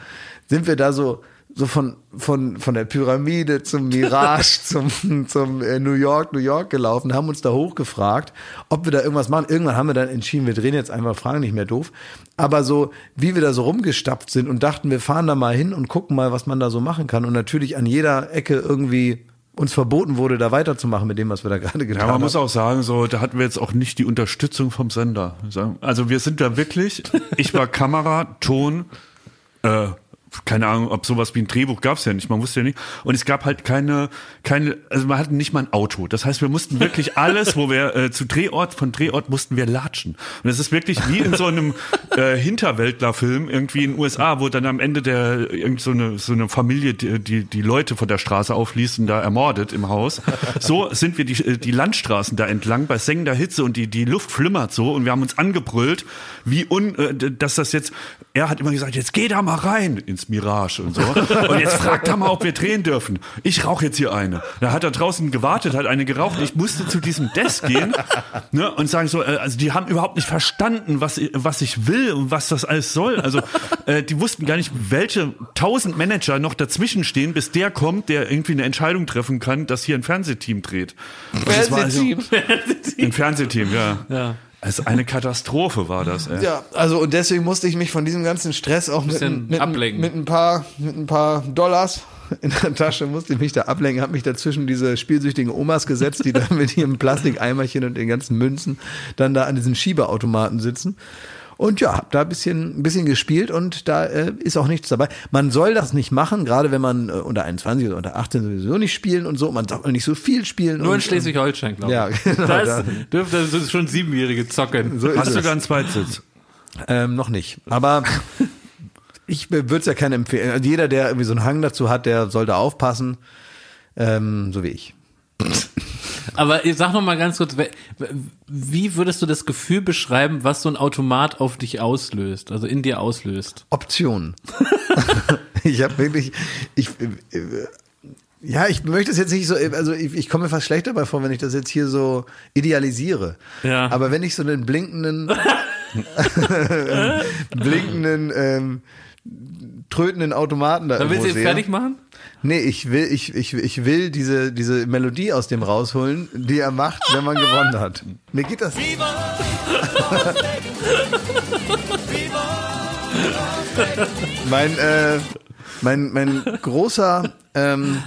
sind wir da so, so von, von, von der Pyramide zum Mirage, zum, zum äh, New York, New York gelaufen, haben uns da hochgefragt, ob wir da irgendwas machen. Irgendwann haben wir dann entschieden, wir drehen jetzt einfach Fragen, nicht mehr doof. Aber so, wie wir da so rumgestapft sind und dachten, wir fahren da mal hin und gucken mal, was man da so machen kann. Und natürlich an jeder Ecke irgendwie uns verboten wurde, da weiterzumachen mit dem, was wir da gerade getan Ja, man haben. muss auch sagen, so, da hatten wir jetzt auch nicht die Unterstützung vom Sender. Also wir sind da wirklich, ich war Kamera, Ton, äh, keine Ahnung, ob sowas wie ein Drehbuch gab es ja nicht, man wusste ja nicht. Und es gab halt keine, keine, also wir hatten nicht mal ein Auto. Das heißt, wir mussten wirklich alles, wo wir äh, zu Drehort, von Drehort mussten wir latschen. Und es ist wirklich wie in so einem äh, Hinterwäldler-Film irgendwie in den USA, wo dann am Ende der irgend so eine, so eine Familie die, die, die Leute von der Straße aufliest und da ermordet im Haus. So sind wir die, die Landstraßen da entlang bei sengender Hitze und die, die Luft flimmert so und wir haben uns angebrüllt, wie un, äh, dass das jetzt, er hat immer gesagt, jetzt geh da mal rein ins Mirage und so. Und jetzt fragt er mal, ob wir drehen dürfen. Ich rauche jetzt hier eine. Da hat er draußen gewartet, hat eine geraucht. Ich musste zu diesem Desk gehen ne, und sagen so, äh, also die haben überhaupt nicht verstanden, was, was ich will und was das alles soll. Also äh, die wussten gar nicht, welche tausend Manager noch dazwischen stehen, bis der kommt, der irgendwie eine Entscheidung treffen kann, dass hier ein Fernsehteam dreht. Das war also- Ein Fernsehteam, ja. Ja. Also eine Katastrophe war das. Ey. Ja, also und deswegen musste ich mich von diesem ganzen Stress auch mit, Bisschen mit, ablenken. mit ein paar mit ein paar Dollars in der Tasche musste ich mich da ablenken, habe mich dazwischen diese spielsüchtigen Omas gesetzt, die da mit ihrem Plastikeimerchen und den ganzen Münzen dann da an diesen Schiebeautomaten sitzen. Und ja, hab da ein bisschen, ein bisschen gespielt und da äh, ist auch nichts dabei. Man soll das nicht machen, gerade wenn man äh, unter 21 oder unter 18 sowieso nicht spielen und so. Man soll auch nicht so viel spielen. Nur und, in Schleswig-Holstein, glaube Ja, ich. genau, Da da- ist, dürfte das schon Siebenjährige zocken. So ist Hast du da einen Zweitsitz? Ähm, noch nicht. Aber ich würde es ja keinen empfehlen. Also jeder, der irgendwie so einen Hang dazu hat, der sollte aufpassen. Ähm, so wie ich. Aber ich sag noch mal ganz kurz, wie würdest du das Gefühl beschreiben, was so ein Automat auf dich auslöst, also in dir auslöst? Optionen. ich habe wirklich, ich, äh, ja, ich möchte es jetzt nicht so, also ich, ich komme mir fast schlecht dabei vor, wenn ich das jetzt hier so idealisiere. Ja. Aber wenn ich so einen blinkenden, blinkenden, ähm, trötenden Automaten da Dann willst du sehe. fertig machen? Nee, ich will, ich, ich, ich will diese, diese Melodie aus dem rausholen, die er macht, wenn man gewonnen hat. Mir geht das. mein, äh, mein, mein großer, ähm,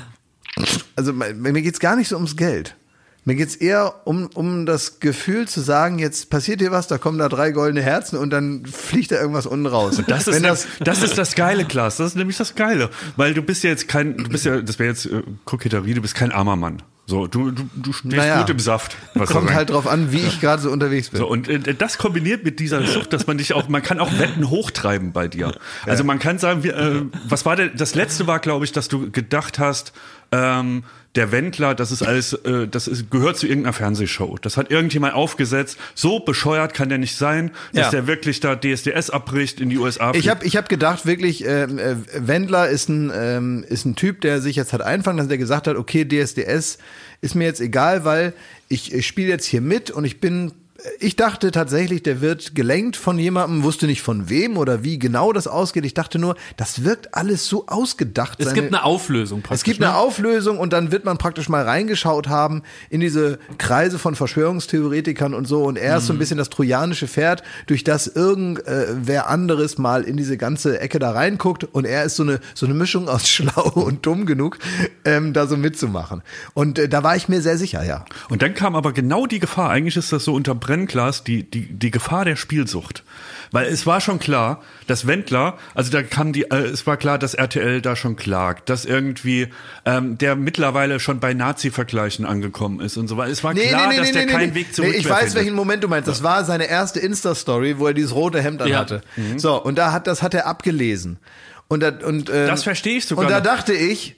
also mein, mir geht's gar nicht so ums Geld. Mir geht's eher um, um das Gefühl zu sagen, jetzt passiert hier was, da kommen da drei goldene Herzen und dann fliegt da irgendwas unten raus. Das ist, Wenn das, das ist das Geile, Klaas. Das ist nämlich das Geile. Weil du bist ja jetzt kein, du bist ja, das wäre jetzt äh, Koketterie, du bist kein armer Mann. So, du, du, du stehst Naja. gut im Saft. Kommt halt drauf an, wie ich gerade so unterwegs bin. So, und äh, das kombiniert mit dieser Sucht, dass man dich auch, man kann auch Wetten hochtreiben bei dir. Also man kann sagen, wir, äh, was war denn, das letzte war, glaube ich, dass du gedacht hast, ähm, der Wendler, das ist alles, äh, das ist, gehört zu irgendeiner Fernsehshow. Das hat irgendjemand aufgesetzt. So bescheuert kann der nicht sein, dass Ja. der wirklich da DSDS abbricht, in die USA Ich fliegt. habe ich hab gedacht, wirklich, ähm, äh, Wendler ist ein, ähm, ist ein Typ, der sich jetzt hat einfangen lassen, der gesagt hat, okay, DSDS ist mir jetzt egal, weil ich, ich spiele jetzt hier mit und ich bin ich dachte tatsächlich, der wird gelenkt von jemandem, wusste nicht von wem oder wie genau das ausgeht. Ich dachte nur, das wirkt alles so ausgedacht. Es Seine- gibt eine Auflösung praktisch. es gibt eine ne? Auflösung und dann wird man praktisch mal reingeschaut haben in diese Kreise von Verschwörungstheoretikern und so und er ist so ein bisschen das trojanische Pferd, durch das irgendwer anderes mal in diese ganze Ecke da reinguckt und er ist so eine so eine Mischung aus schlau und dumm genug, ähm, da so mitzumachen. Und äh, da war ich mir sehr sicher, ja. Und dann kam aber genau die Gefahr, eigentlich ist das so unter Brennglas, die, die, die Gefahr der Spielsucht. Weil es war schon klar, dass Wendler, also da kam die, äh, es war klar, dass RTL da schon klagt, dass irgendwie ähm, der mittlerweile schon bei Nazi-Vergleichen angekommen ist und so weiter. Es war klar, dass der keinen Weg zurück Nee, ich weiß, findet. welchen Moment du meinst. Das war seine erste Insta-Story, wo er dieses rote Hemd Ja. anhatte. So, und da hat, das hat er abgelesen. Und, da, und, ähm, Das verstehe ich sogar Und da noch. dachte ich,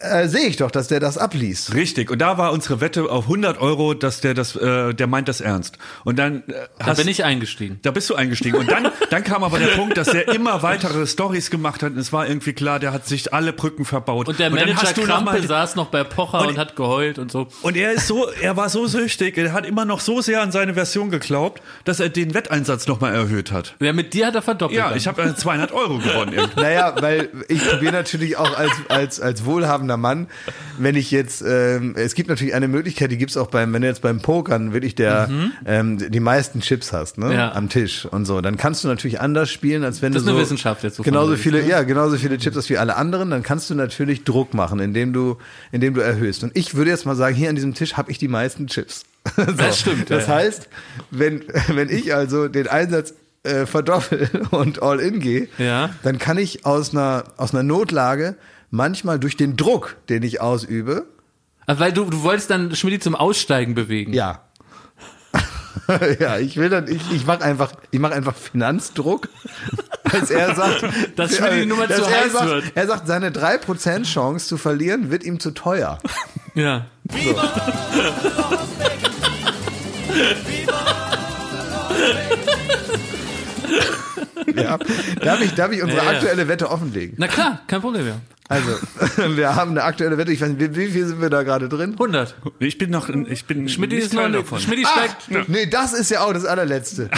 äh, sehe ich doch, dass der das abliest. Richtig. Und da war unsere Wette auf 100 Euro, dass der das, äh, der meint das ernst. Und dann äh, Da hast, bin ich eingestiegen. Da bist du eingestiegen. Und dann, dann kam aber der Punkt, dass er immer weitere Stories gemacht hat. Und es war irgendwie klar, der hat sich alle Brücken verbaut. Und der dann Manager hast du noch Krampe mal- saß noch bei Pocher und, Und- hat geheult und so. Und er ist so, er war so süchtig, er hat immer noch so sehr an seine Version geglaubt, dass er den Wetteinsatz nochmal erhöht hat. Ja, mit dir hat er verdoppelt. Ja, dann. ich habe 200 Euro gewonnen. irgendwie. Naja, weil ich probiere natürlich auch als, als, als wohlhabender Mann, wenn ich jetzt, ähm, es gibt natürlich eine Möglichkeit, die gibt's auch beim, wenn du jetzt beim Pokern wirklich der, ähm, die meisten Chips hast, ne, Ja. am Tisch und so, dann kannst du natürlich anders spielen, als wenn Das du ist so eine Wissenschaft jetzt, genauso viele, ne? ja, genauso viele Chips hast wie alle anderen, dann kannst du natürlich Druck machen, indem du, indem du erhöhst. Und ich würde jetzt mal sagen, hier an diesem Tisch habe ich die meisten Chips. so. Das stimmt, Das ja. heißt, wenn, wenn ich also den Einsatz äh, verdoppel und all in gehe, Ja. dann kann ich aus einer, aus einer Notlage manchmal durch den Druck, den ich ausübe, Ah, Weil du, du wolltest dann Schmidt zum Aussteigen bewegen. ja. ja, ich will dann, ich, ich mache einfach, ich mache einfach Finanzdruck, als er sagt, Dass Schmidt die Nummer zu er heiß sagt, wird. Er sagt, seine 3% Chance zu verlieren wird ihm zu teuer. Ja. Ja. Darf ich, darf ich unsere Ja, ja. aktuelle Wette offenlegen? Na klar, kein Problem, ja. Also, wir haben eine aktuelle Wette, ich weiß nicht, wie, wie viel sind wir da gerade drin? 100. Ich bin noch, ich bin Schmidt ist noch davon. Schmidt steigt. nee, das ist ja auch das allerletzte.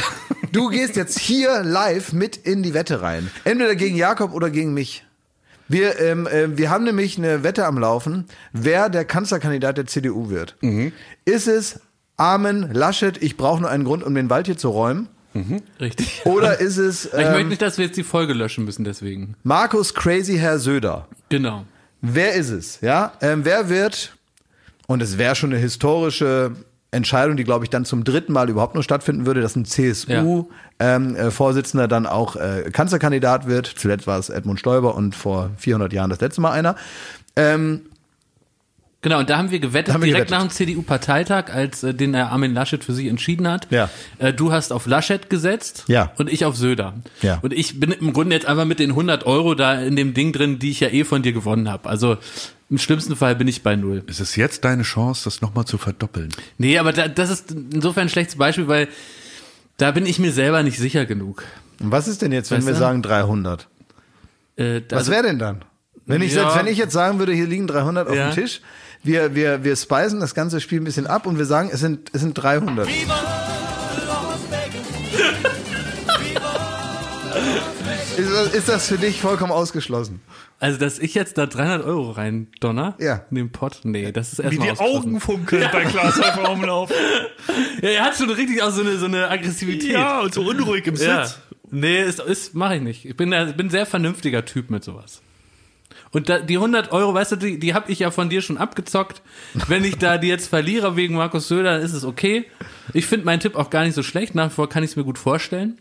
Du gehst jetzt hier live mit in die Wette rein. Entweder gegen Jakob oder gegen mich. Wir, ähm, ähm, wir haben nämlich eine Wette am Laufen, wer der Kanzlerkandidat der CDU wird. Ist es Armin Laschet, ich brauche nur einen Grund, um den Wald hier zu räumen? Richtig. Oder ist es ich möchte ähm, nicht, dass wir jetzt die Folge löschen müssen, deswegen. Markus Crazy Herr Söder? Genau. Wer ist es? Ja, ähm, wer wird? Und es wäre schon eine historische Entscheidung, die glaube ich dann zum dritten Mal überhaupt nur stattfinden würde, dass ein CSU-Vorsitzender dann auch äh, Kanzlerkandidat wird. Zuletzt war es Edmund Stoiber und vor 400 Jahren das letzte Mal einer. Ähm, Genau, und da haben wir gewettet, haben wir direkt gewettet. nach dem CDU-Parteitag, als äh, den äh, Armin Laschet für sich entschieden hat. Ja. Äh, du hast auf Laschet gesetzt Ja. und ich auf Söder. Ja. Und ich bin im Grunde jetzt einfach mit den 100 Euro da in dem Ding drin, die ich ja eh von dir gewonnen habe. Also im schlimmsten Fall bin ich bei null. Es ist jetzt deine Chance, das nochmal zu verdoppeln. Nee, aber da, das ist insofern ein schlechtes Beispiel, weil da bin ich mir selber nicht sicher genug. und was ist denn jetzt, wenn Weißt wir du? sagen 300? Äh, Was also- wäre denn dann? Wenn ich, Ja. jetzt, wenn ich jetzt sagen würde, hier liegen 300 auf Ja. dem Tisch, wir, wir, wir speisen das ganze Spiel ein bisschen ab und wir sagen, es sind, es sind 300. Ist, das- ist das für dich vollkommen ausgeschlossen? Also, dass ich jetzt da 300 Euro rein donner Ja. in den Pott, nee, das ist Wie erstmal die Augen funkeln bei Klaas einfach rumlaufen. Ja, er hat schon richtig auch so eine, so eine Aggressivität. Ja, und so unruhig im Ja. Sitz. Nee, ist, ist mache ich nicht. Ich bin, bin ein sehr vernünftiger Typ mit sowas. Und da, die 100 Euro, weißt du, die, die habe ich ja von dir schon abgezockt. Wenn ich da die jetzt verliere wegen Markus Söder, dann ist es okay. Ich finde meinen Tipp auch gar nicht so schlecht. Nach wie vor kann ich es mir gut vorstellen.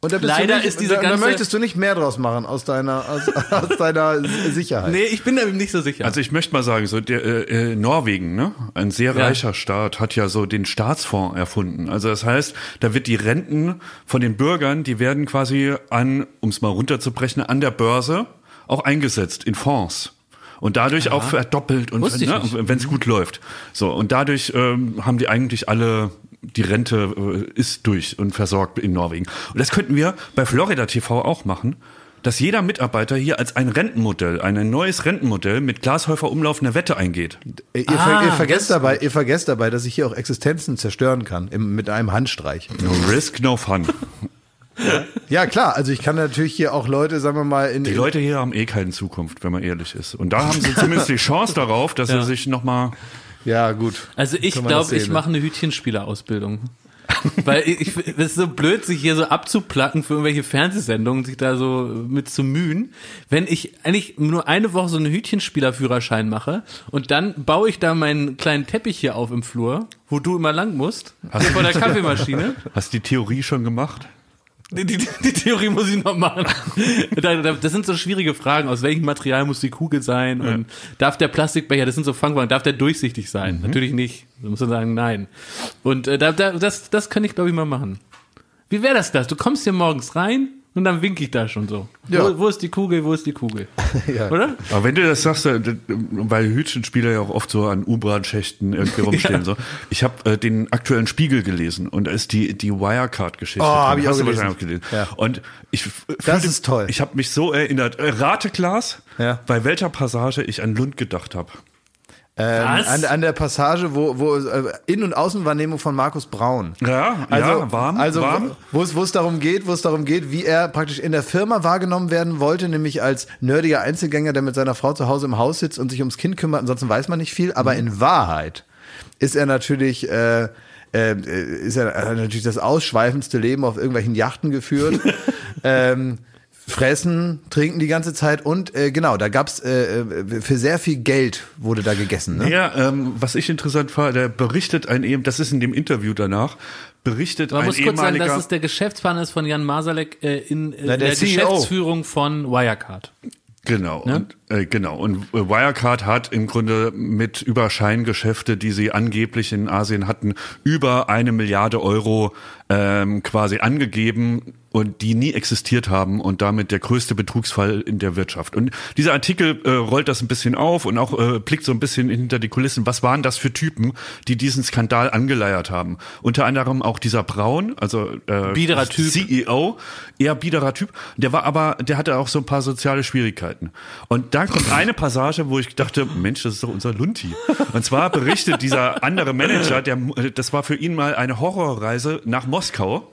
Und da Leider nicht, ist diese da, da ganze- möchtest du nicht mehr draus machen aus deiner, aus, aus deiner Sicherheit. Nee, ich bin da nicht so sicher. Also ich möchte mal sagen, so der, äh, äh, Norwegen, ne, ein sehr Ja. reicher Staat, hat ja so den Staatsfonds erfunden. Also das heißt, da wird die Renten von den Bürgern, die werden quasi an, um es mal runterzubrechen, an der Börse auch eingesetzt in Fonds. Und dadurch auch verdoppelt und ne, wenn es gut läuft. So und dadurch ähm, haben die eigentlich alle die Rente äh, ist durch und versorgt in Norwegen. Und das könnten wir bei Florida TV auch machen. dass jeder Mitarbeiter hier als ein Rentenmodell, ein neues Rentenmodell mit Glashäufer Umlauf eine Wette eingeht. Ihr, ver ihr, vergesst dabei, ihr vergesst dabei, dass ich hier auch Existenzen zerstören kann im, mit einem Handstreich. No risk, no fun. Ja, klar. Also ich kann natürlich hier auch Leute, sagen wir mal, in Die Leute hier haben eh keine Zukunft, wenn man ehrlich ist. Und da haben sie zumindest die Chance darauf, dass Ja. sie sich nochmal. Ja, gut. Also ich das glaube, ich sehen, mache eine Hütchenspielerausbildung. Weil ich, es ist so blöd, sich hier so abzuplacken für irgendwelche Fernsehsendungen, sich da so mit zu mühen. Wenn ich eigentlich nur eine Woche so einen Hütchenspielerführerschein mache und dann baue ich da meinen kleinen Teppich hier auf im Flur, wo du immer lang musst, hier vor der Kaffeemaschine. Hast du die Theorie schon gemacht? Die, die, die Theorie muss ich noch machen. Da- da- Das sind so schwierige Fragen. Aus welchem Material muss die Kugel sein? Und darf der Plastikbecher, das sind so Fangfragen, darf der durchsichtig sein? Natürlich nicht. Da muss man sagen, nein. Und äh, da, da, das, das kann ich, glaube ich, mal machen. Wie wäre das das? Du kommst hier morgens rein und dann winke ich da schon so. Ja. Wo, wo ist die Kugel? Wo ist die Kugel? Ja. Oder? Aber wenn du das sagst, äh, weil Hütchenspieler ja auch oft so an U-Bahn-Schächten irgendwie rumstehen. So. Ich habe äh, den aktuellen Spiegel gelesen und da ist die, die Wirecard-Geschichte. Oh, drin. hab ich auch gelesen. auch gelesen. Ja. Und ich Das fühlte- ist toll. Ich habe mich so erinnert. Äh, Rateglas, Ja. bei welcher Passage ich an Lund gedacht habe. Ähm, Was? an, an der Passage, wo, wo äh, In- und Außenwahrnehmung von Markus Braun. Ja, Also, ja, warm, also warm. wo es wo es darum geht, wo es darum geht, wie er praktisch in der Firma wahrgenommen werden wollte, nämlich als nerdiger Einzelgänger, der mit seiner Frau zu Hause im Haus sitzt und sich ums Kind kümmert. Ansonsten weiß man nicht viel, aber Mhm. in Wahrheit ist er natürlich äh, äh, ist er natürlich das ausschweifendste Leben auf irgendwelchen Yachten geführt. ähm, fressen, trinken die ganze Zeit und äh, genau, da gab's äh, äh, für sehr viel Geld wurde da gegessen. Ne? Ja, ähm, was ich interessant war, der berichtet ein eben, das ist in dem Interview danach, berichtet Man ein muss kurz sagen, dass es der Geschäftspartner ist von Jan Masalek äh, in äh, der der, CEO. Geschäftsführung von Wirecard. Genau, Ne? und, äh, genau. Und äh, Wirecard hat im Grunde mit Überscheingeschäfte, die sie angeblich in Asien hatten, über eine Milliarde Euro ähm, quasi angegeben und die nie existiert haben und damit der größte Betrugsfall in der Wirtschaft. Und dieser Artikel äh, rollt das ein bisschen auf und auch äh, blickt so ein bisschen hinter die Kulissen. Was waren das für Typen, die diesen Skandal angeleiert haben? Unter anderem auch dieser Braun, also äh, Biederer Typ. CEO, eher biederer Typ. Der war aber, der hatte auch so ein paar soziale Schwierigkeiten. Und dann kommt eine Passage, wo ich dachte, Mensch, das ist doch unser Lunti. Und zwar berichtet dieser andere Manager, der, das war für ihn mal eine Horrorreise nach Moskau.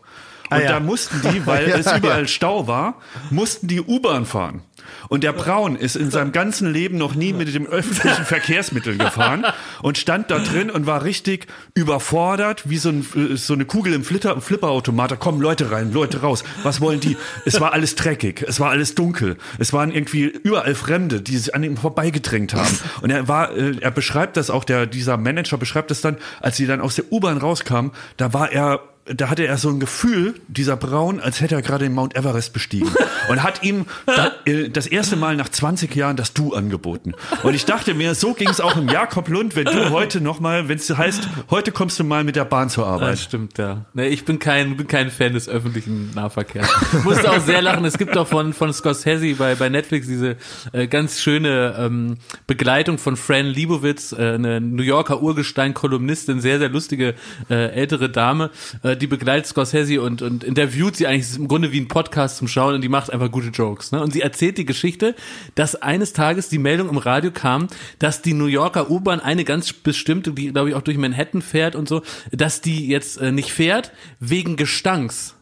Und ja. da mussten die, weil Ja, es überall ja. Stau war, mussten die U-Bahn fahren. Und der Braun ist in seinem ganzen Leben noch nie mit dem öffentlichen Verkehrsmitteln gefahren und stand da drin und war richtig überfordert, wie so, ein, so eine Kugel im Flitter, Flipperautomat. Da kommen Leute rein, Leute raus. Was wollen die? Es war alles dreckig, es war alles dunkel, es waren irgendwie überall Fremde, die sich an ihm vorbeigedrängt haben. Und er war, äh, er beschreibt das auch, der, dieser Manager beschreibt das dann, als sie dann aus der U-Bahn rauskamen, da war er da hatte er so ein Gefühl, dieser Braun, als hätte er gerade den Mount Everest bestiegen und hat ihm da, äh, das erste Mal nach 20 Jahren das Du angeboten. Und ich dachte mir, so ging es auch im Jakob Lund, wenn du heute nochmal, wenn es heißt, heute kommst du mal mit der Bahn zur Das Arbeit. stimmt, ja. Nee, ich bin kein, bin kein Fan des öffentlichen Nahverkehrs. Musste auch sehr lachen. Es gibt doch von, von Scorsese bei, bei Netflix diese äh, ganz schöne ähm, Begleitung von Fran Lebowitz, äh, eine New Yorker Urgestein-Kolumnistin, sehr, sehr lustige äh, ältere Dame. Äh, die begleitet Scorsese und, und interviewt sie eigentlich im Grunde wie ein Podcast zum Schauen und die macht einfach gute Jokes. Ne? Und sie erzählt die Geschichte, dass eines Tages die Meldung im Radio kam, dass die New Yorker U-Bahn eine ganz bestimmte, die glaube ich auch durch Manhattan fährt und so, dass die jetzt äh, nicht fährt wegen Gestanks.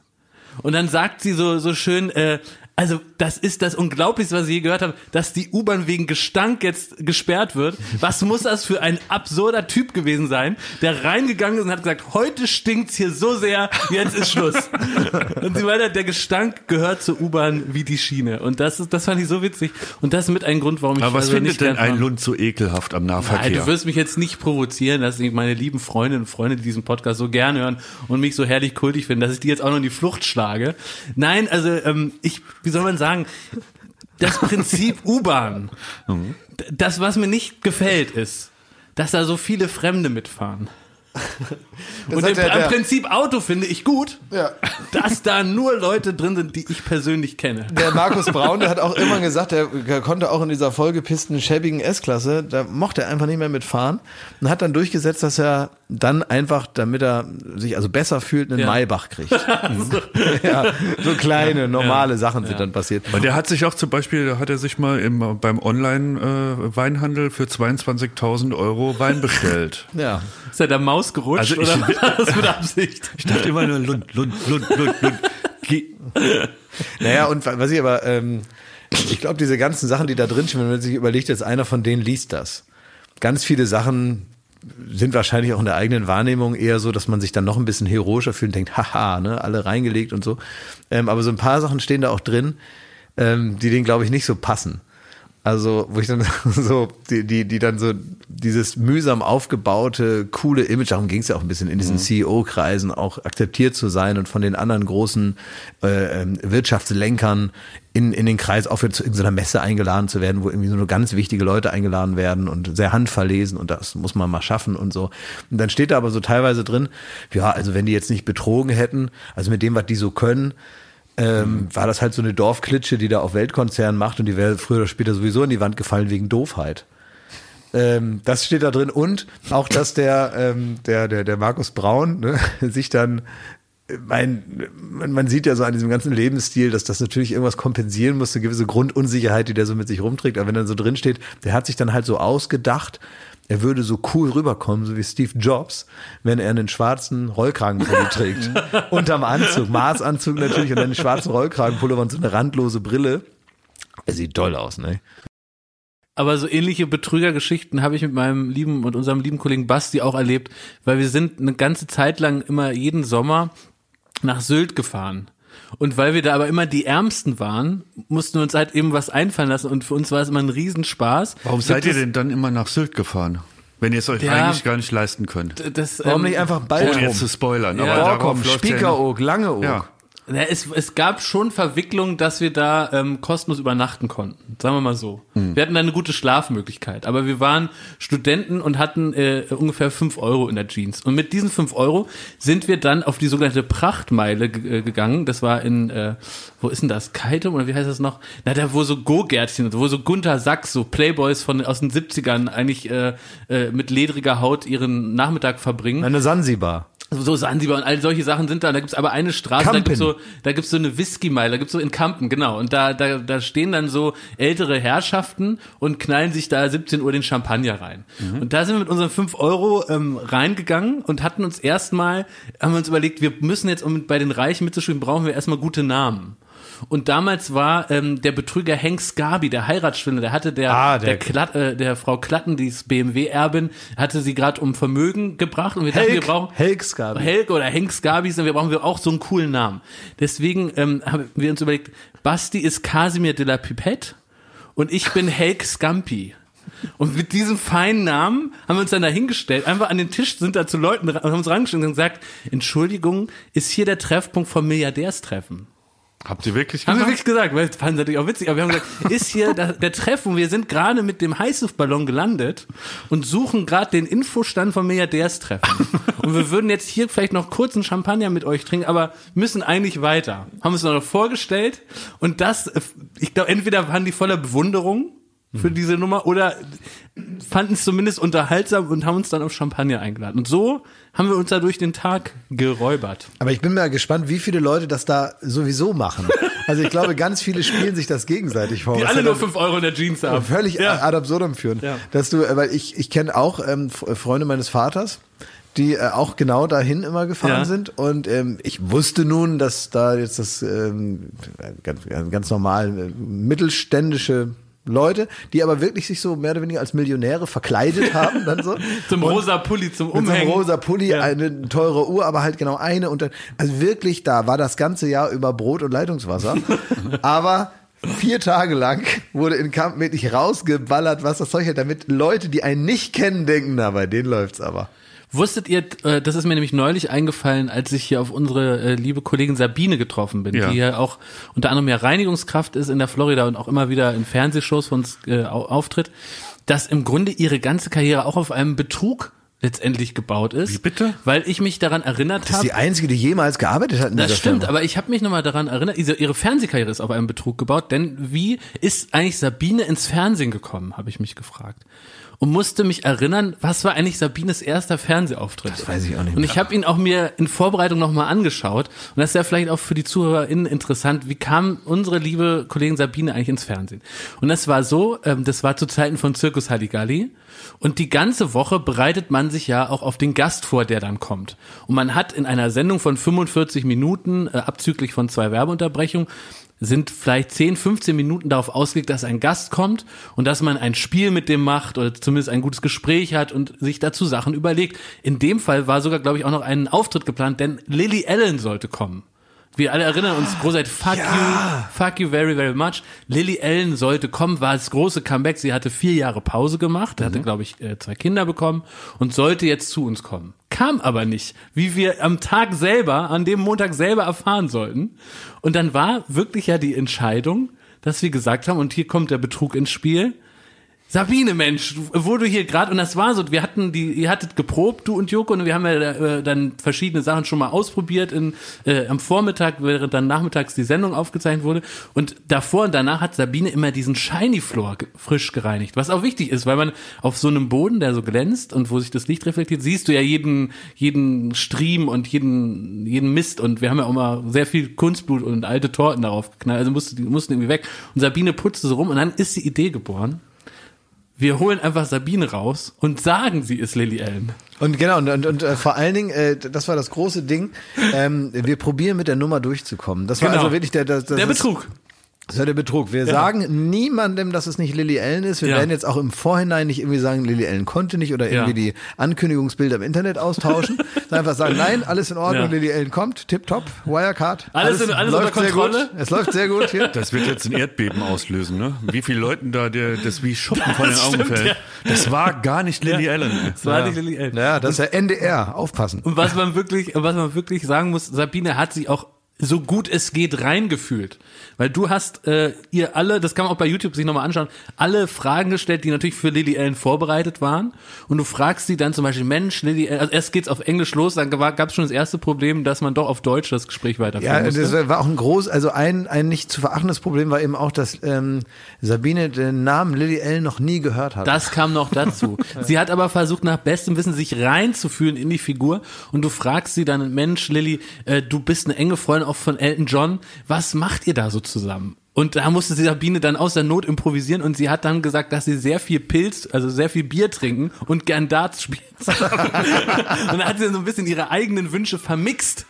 Und dann sagt sie so so schön, äh, also das ist das Unglaublichste, was ich je gehört habe, dass die U-Bahn wegen Gestank jetzt gesperrt wird. Was muss das für ein absurder Typ gewesen sein, der reingegangen ist und hat gesagt, heute stinkt's hier so sehr, jetzt ist Schluss. Und sie meinte, der Gestank gehört zur U-Bahn wie die Schiene. Und das ist, das fand ich so witzig. Und das ist mit ein Grund, warum ich Aber was also findet denn gern ein. Lund so ekelhaft am Nein, Nahverkehr? du wirst mich jetzt nicht provozieren, dass ich meine lieben Freundinnen und Freunde, die diesen Podcast so gerne hören und mich so herrlich kultig finden, dass ich die jetzt auch noch in die Flucht schlage. Nein, also ähm, ich, wie soll man sagen, das Prinzip U-Bahn, d- das, was mir nicht gefällt, ist, dass da so viele Fremde mitfahren. Und hat im, der- der- Prinzip Auto finde ich gut, Ja. dass da nur Leute drin sind, die ich persönlich kenne. Der Markus Braun, der hat auch immer gesagt, der, der konnte auch in dieser vollgepissten, schäbigen S-Klasse, da mochte er einfach nicht mehr mitfahren und hat dann durchgesetzt, dass er dann einfach, damit er sich also besser fühlt, einen Ja. Maybach kriegt. ja, so kleine, normale Sachen sind dann passiert. Und der hat sich auch zum Beispiel, da hat er sich mal im, beim Online-Weinhandel für 22.000 Euro Wein bestellt. Ja. Ist ja der Maus gerutscht Also ich- oder war das mit Absicht? Ich dachte immer nur Lund, Lund, Lund, Lund, Lund. Naja, und was ich aber, ähm, ich glaube, diese ganzen Sachen, die da drin stehen, wenn man sich überlegt, jetzt einer von denen liest das. Ganz viele Sachen sind wahrscheinlich auch in der eigenen Wahrnehmung eher so, dass man sich dann noch ein bisschen heroischer fühlt und denkt, haha, ne, alle reingelegt und so. Ähm, aber so ein paar Sachen stehen da auch drin, ähm, die denen, glaube ich, nicht so passen. Also, wo ich dann so, die, die, die dann so dieses mühsam aufgebaute, coole Image, darum ging es ja auch ein bisschen in diesen CEO-Kreisen, auch akzeptiert zu sein und von den anderen großen äh, ähm, Wirtschaftslenkern in, in den Kreis auch wieder zu irgendeiner Messe eingeladen zu werden, wo irgendwie so nur ganz wichtige Leute eingeladen werden und sehr handverlesen und das muss man mal schaffen und so. Und dann steht da aber so teilweise drin, ja, also wenn die jetzt nicht betrogen hätten, also mit dem, was die so können, ähm, war das halt so eine Dorfklitsche, die da auf Weltkonzern macht und die wäre früher oder später sowieso in die Wand gefallen wegen Doofheit. Ähm, das steht da drin und auch, dass der, ähm, der, der, der Markus Braun ne, sich dann mein, man, man sieht ja so an diesem ganzen Lebensstil, dass das natürlich irgendwas kompensieren muss, eine gewisse Grundunsicherheit, die der so mit sich rumträgt. Aber wenn dann so drin steht, der hat sich dann halt so ausgedacht, er würde so cool rüberkommen, so wie Steve Jobs, wenn er einen schwarzen Rollkragenpulli trägt. Unterm Anzug, Maßanzug natürlich und einen schwarzen Rollkragenpullover und so eine randlose Brille. Er sieht toll aus, ne? Aber so ähnliche Betrügergeschichten habe ich mit meinem lieben und unserem lieben Kollegen Basti auch erlebt, weil wir sind eine ganze Zeit lang immer jeden Sommer nach Sylt gefahren. Und weil wir da aber immer die Ärmsten waren, mussten wir uns halt eben was einfallen lassen und für uns war es immer ein Riesenspaß. Warum Gibt seid ihr denn dann immer nach Sylt gefahren? Wenn ihr es euch Ja. eigentlich gar nicht leisten könnt. Das, Warum ähm, nicht einfach bald Ohne rum? jetzt zu spoilern. Ja. aber ja Spiekeroog, Langeoog. Ja. Na, es, es gab schon Verwicklung, dass wir da ähm, kostenlos übernachten konnten. Sagen wir mal so. Wir hatten da eine gute Schlafmöglichkeit. Aber wir waren Studenten und hatten äh, ungefähr fünf Euro in der Jeans. Und mit diesen fünf Euro sind wir dann auf die sogenannte Prachtmeile äh, gegangen. Das war in, äh, wo ist denn das? Keitum oder wie heißt das noch? Na, da wo so Go-Gärtchen, wo so Gunther Sachs, so Playboys von aus den 70ern eigentlich äh, äh, mit ledriger Haut ihren Nachmittag verbringen Eine Sansibar. So Sansibar und all solche Sachen sind da. Da gibt's aber eine Straße, da Kampen. gibt's so, da gibt's so eine Whisky-Meile, da gibt's so in Kampen, genau. Und da, da, da stehen dann so ältere Herrschaften und knallen sich da 17 Uhr den Champagner rein. Und da sind wir mit unseren 5 Euro ähm, reingegangen und hatten uns erstmal, haben wir uns überlegt, wir müssen jetzt, um bei den Reichen mitzuspielen, brauchen wir erstmal gute Namen. Und damals war ähm, der Betrüger Hank Scabi, der Heiratsschwindler, der hatte der, Ah, der- der, Klatt, äh, der Frau Klatten, die ist BMW-Erbin, hatte sie gerade um Vermögen gebracht und wir dachten, wir brauchen Helgsgabe. Helge oder Henk Skabis, wir brauchen wir auch so einen coolen Namen. Deswegen ähm, haben wir uns überlegt, Basti ist Casimir de la Pipette und ich bin Helk Scampi. Und mit diesem feinen Namen haben wir uns dann da hingestellt, einfach an den Tisch, sind da zu Leuten und haben uns rangestellt und gesagt, Entschuldigung, ist hier der Treffpunkt vom Milliardärstreffen? Habt ihr wirklich Haben wir gesagt? wirklich gesagt, weil das fanden natürlich auch witzig, aber wir haben gesagt, ist hier der, der Treff und wir sind gerade mit dem Heißluftballon gelandet und suchen gerade den Infostand vom Milliardärstreffen. Und wir würden jetzt hier vielleicht noch kurz einen Champagner mit euch trinken, aber müssen eigentlich weiter. Haben uns noch vorgestellt und das, ich glaube, entweder waren die voller Bewunderung für diese Nummer oder fanden es zumindest unterhaltsam und haben uns dann auf Champagner eingeladen. Und so haben wir uns da durch den Tag geräubert. Aber ich bin mal gespannt, wie viele Leute das da sowieso machen. Also ich glaube, ganz viele spielen sich das gegenseitig vor. Die alle ja nur fünf Euro in der Jeans haben. völlig ad absurdum führen. Ja. Dass du, äh, weil ich, ich kenne auch ähm, F- Freunde meines Vaters, die äh, auch genau dahin immer gefahren Ja. sind. Und ähm, ich wusste nun, dass da jetzt das ähm, ganz, ganz normal äh, mittelständische Leute, die aber wirklich sich so mehr oder weniger als Millionäre verkleidet haben, dann so. Zum Und- rosa Pulli, zum mit so einem Umhängen. rosa Pulli, Ja. eine teure Uhr, aber halt genau eine. Und dann, also wirklich, da war das ganze Jahr über Brot und Leitungswasser. aber vier Tage lang wurde in Kamp wirklich rausgeballert, was das Zeug hat, damit Leute, die einen nicht kennen, denken, na, bei denen läuft's aber. Wusstet ihr, äh, das ist mir nämlich neulich eingefallen, als ich hier auf unsere äh, liebe Kollegin Sabine getroffen bin, Ja. die ja auch unter anderem ja Reinigungskraft ist in der Florida und auch immer wieder in Fernsehshows von uns äh, au- auftritt, dass im Grunde ihre ganze Karriere auch auf einem Betrug letztendlich gebaut ist. Wie bitte? Weil ich mich daran erinnert Das ist habe. die einzige, die jemals gearbeitet hat in Das stimmt, Firma. aber ich habe mich nochmal daran erinnert, ihre, ihre Fernsehkarriere ist auf einem Betrug gebaut, denn wie ist eigentlich Sabine ins Fernsehen gekommen, habe ich mich gefragt. Und musste mich erinnern, was war eigentlich Sabines erster Fernsehauftritt? Das weiß ich auch nicht Und ich habe ihn auch mir in Vorbereitung nochmal angeschaut. Und das ist ja vielleicht auch für die ZuhörerInnen interessant. Wie kam unsere liebe Kollegin Sabine eigentlich ins Fernsehen? Und das war so, ähm, das war zu Zeiten von Zirkus Halligalli. Und die ganze Woche bereitet man sich ja auch auf den Gast vor, der dann kommt. Und man hat in einer Sendung von 45 Minuten, äh, abzüglich von zwei Werbeunterbrechungen, sind vielleicht 10, 15 Minuten darauf ausgelegt, dass ein Gast kommt und dass man ein Spiel mit dem macht oder zumindest ein gutes Gespräch hat und sich dazu Sachen überlegt. In dem Fall war sogar, glaube ich, auch noch ein Auftritt geplant, denn Lily Allen sollte kommen. Wir alle erinnern uns, großartig, fuck you, fuck you very, very much. Lily Allen sollte kommen, war das große Comeback. Sie hatte vier Jahre Pause gemacht, hatte, glaube ich, äh, zwei Kinder bekommen und sollte jetzt zu uns kommen. Kam aber nicht, wie wir am Tag selber, an dem Montag selber erfahren sollten. Und dann war wirklich ja die Entscheidung, dass wir gesagt haben, und hier kommt der Betrug ins Spiel, Sabine, Mensch, wo du hier gerade, und das war so, wir hatten die, ihr hattet geprobt, du und Joko, und wir haben ja äh, dann verschiedene Sachen schon mal ausprobiert in, äh, am Vormittag, während dann nachmittags die Sendung aufgezeichnet wurde. Und davor und danach hat Sabine immer diesen Shiny Floor frisch gereinigt, was auch wichtig ist, weil man auf so einem Boden, der so glänzt und wo sich das Licht reflektiert, siehst du ja jeden, jeden Stream und jeden, jeden Mist. Und wir haben ja auch mal sehr viel Kunstblut und alte Torten darauf geknallt, also mussten, die mussten irgendwie weg. Und Sabine putzte so rum und dann ist die Idee geboren wir holen einfach Sabine raus und sagen, sie ist Lily Allen. Und genau, und, und, und äh, vor allen Dingen, äh, das war das große Ding, ähm, wir probieren mit der Nummer durchzukommen. Das war Genau. also wirklich der, das, das Der ist- Das war der Betrug. Wir sagen niemandem, dass es nicht Lily Allen ist. Wir Ja. werden jetzt auch im Vorhinein nicht irgendwie sagen, Lily Allen konnte nicht oder irgendwie Ja. die Ankündigungsbilder im Internet austauschen. einfach sagen, nein, alles in Ordnung, Ja. Lily Allen kommt, tipptopp, Wirecard. Alles in- alles läuft unter sehr Kontrolle. Gut. Es läuft sehr gut hier. Das wird jetzt ein Erdbeben auslösen, ne? Wie viele Leuten da der, das wie Schuppen von den Augen stimmt, fällt. ja. Das war gar nicht Lily Allen. Das war nicht Lily Allen. Naja, das ist ja NDR. Aufpassen. Und was man wirklich, was man wirklich sagen muss, Sabine hat sich auch so gut es geht reingefühlt. Weil du hast äh, ihr alle, das kann man auch bei YouTube sich nochmal anschauen, alle Fragen gestellt, die natürlich für Lily Allen vorbereitet waren. Und du fragst sie dann zum Beispiel, Mensch, Lily Allen, also erst geht's auf Englisch los, dann gab es schon das erste Problem, dass man doch auf Deutsch das Gespräch weiterführen Ja, musste. das war auch ein groß, also ein, ein nicht zu verachtendes Problem war eben auch, dass ähm, Sabine den Namen Lily Allen noch nie gehört hat. Das kam noch dazu. sie hat aber versucht, nach bestem Wissen sich reinzufühlen in die Figur. Und du fragst sie dann, Mensch, Lilly, äh, du bist eine enge Freundin auch von Elton John. Was macht ihr da so zusammen? Und da musste Sabine dann aus der Not improvisieren und sie hat dann gesagt, dass sie sehr viel Pilz, also sehr viel Bier trinken und gern Darts spielen. und dann hat sie so ein bisschen ihre eigenen Wünsche vermixt.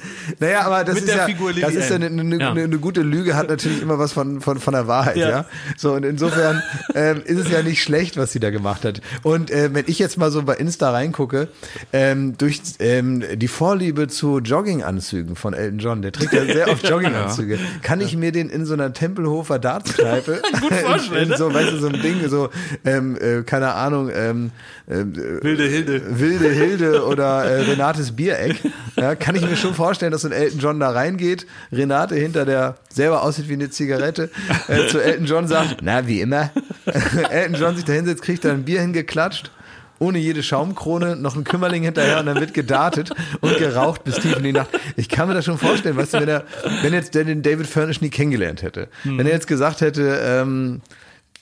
Naja, aber das Mit ist ja, das ist ja eine, eine, Ja. eine, eine gute Lüge, hat natürlich immer was von, von, von der Wahrheit, ja. Ja. So, und insofern ähm, ist es ja nicht schlecht, was sie da gemacht hat. Und äh, wenn ich jetzt mal so bei Insta reingucke, ähm, durch ähm, die Vorliebe zu Jogginganzügen von Elton John, der trägt ja sehr oft Jogginganzüge, kann ich mir den in so einer Tempelhofer Dartskneipe vorstellen, in, ne? in so, weißt du, so ein Ding, so, ähm, äh, keine Ahnung, ähm, ähm, Wilde Hilde. Wilde Hilde oder äh, Renates Biereck, ja, kann ich mir schon vorstellen, dass so ein Elton John da reingeht, Renate hinter der selber aussieht wie eine Zigarette, äh, zu Elton John sagt, na, wie immer. Elton John sich da hinsetzt, kriegt da ein Bier hingeklatscht, ohne jede Schaumkrone, noch ein Kümmerling hinterher und dann wird gedartet und geraucht bis tief in die Nacht. Ich kann mir das schon vorstellen, weißt du, wenn er, wenn jetzt der den David Furnish nie kennengelernt hätte, wenn er jetzt gesagt hätte, ähm,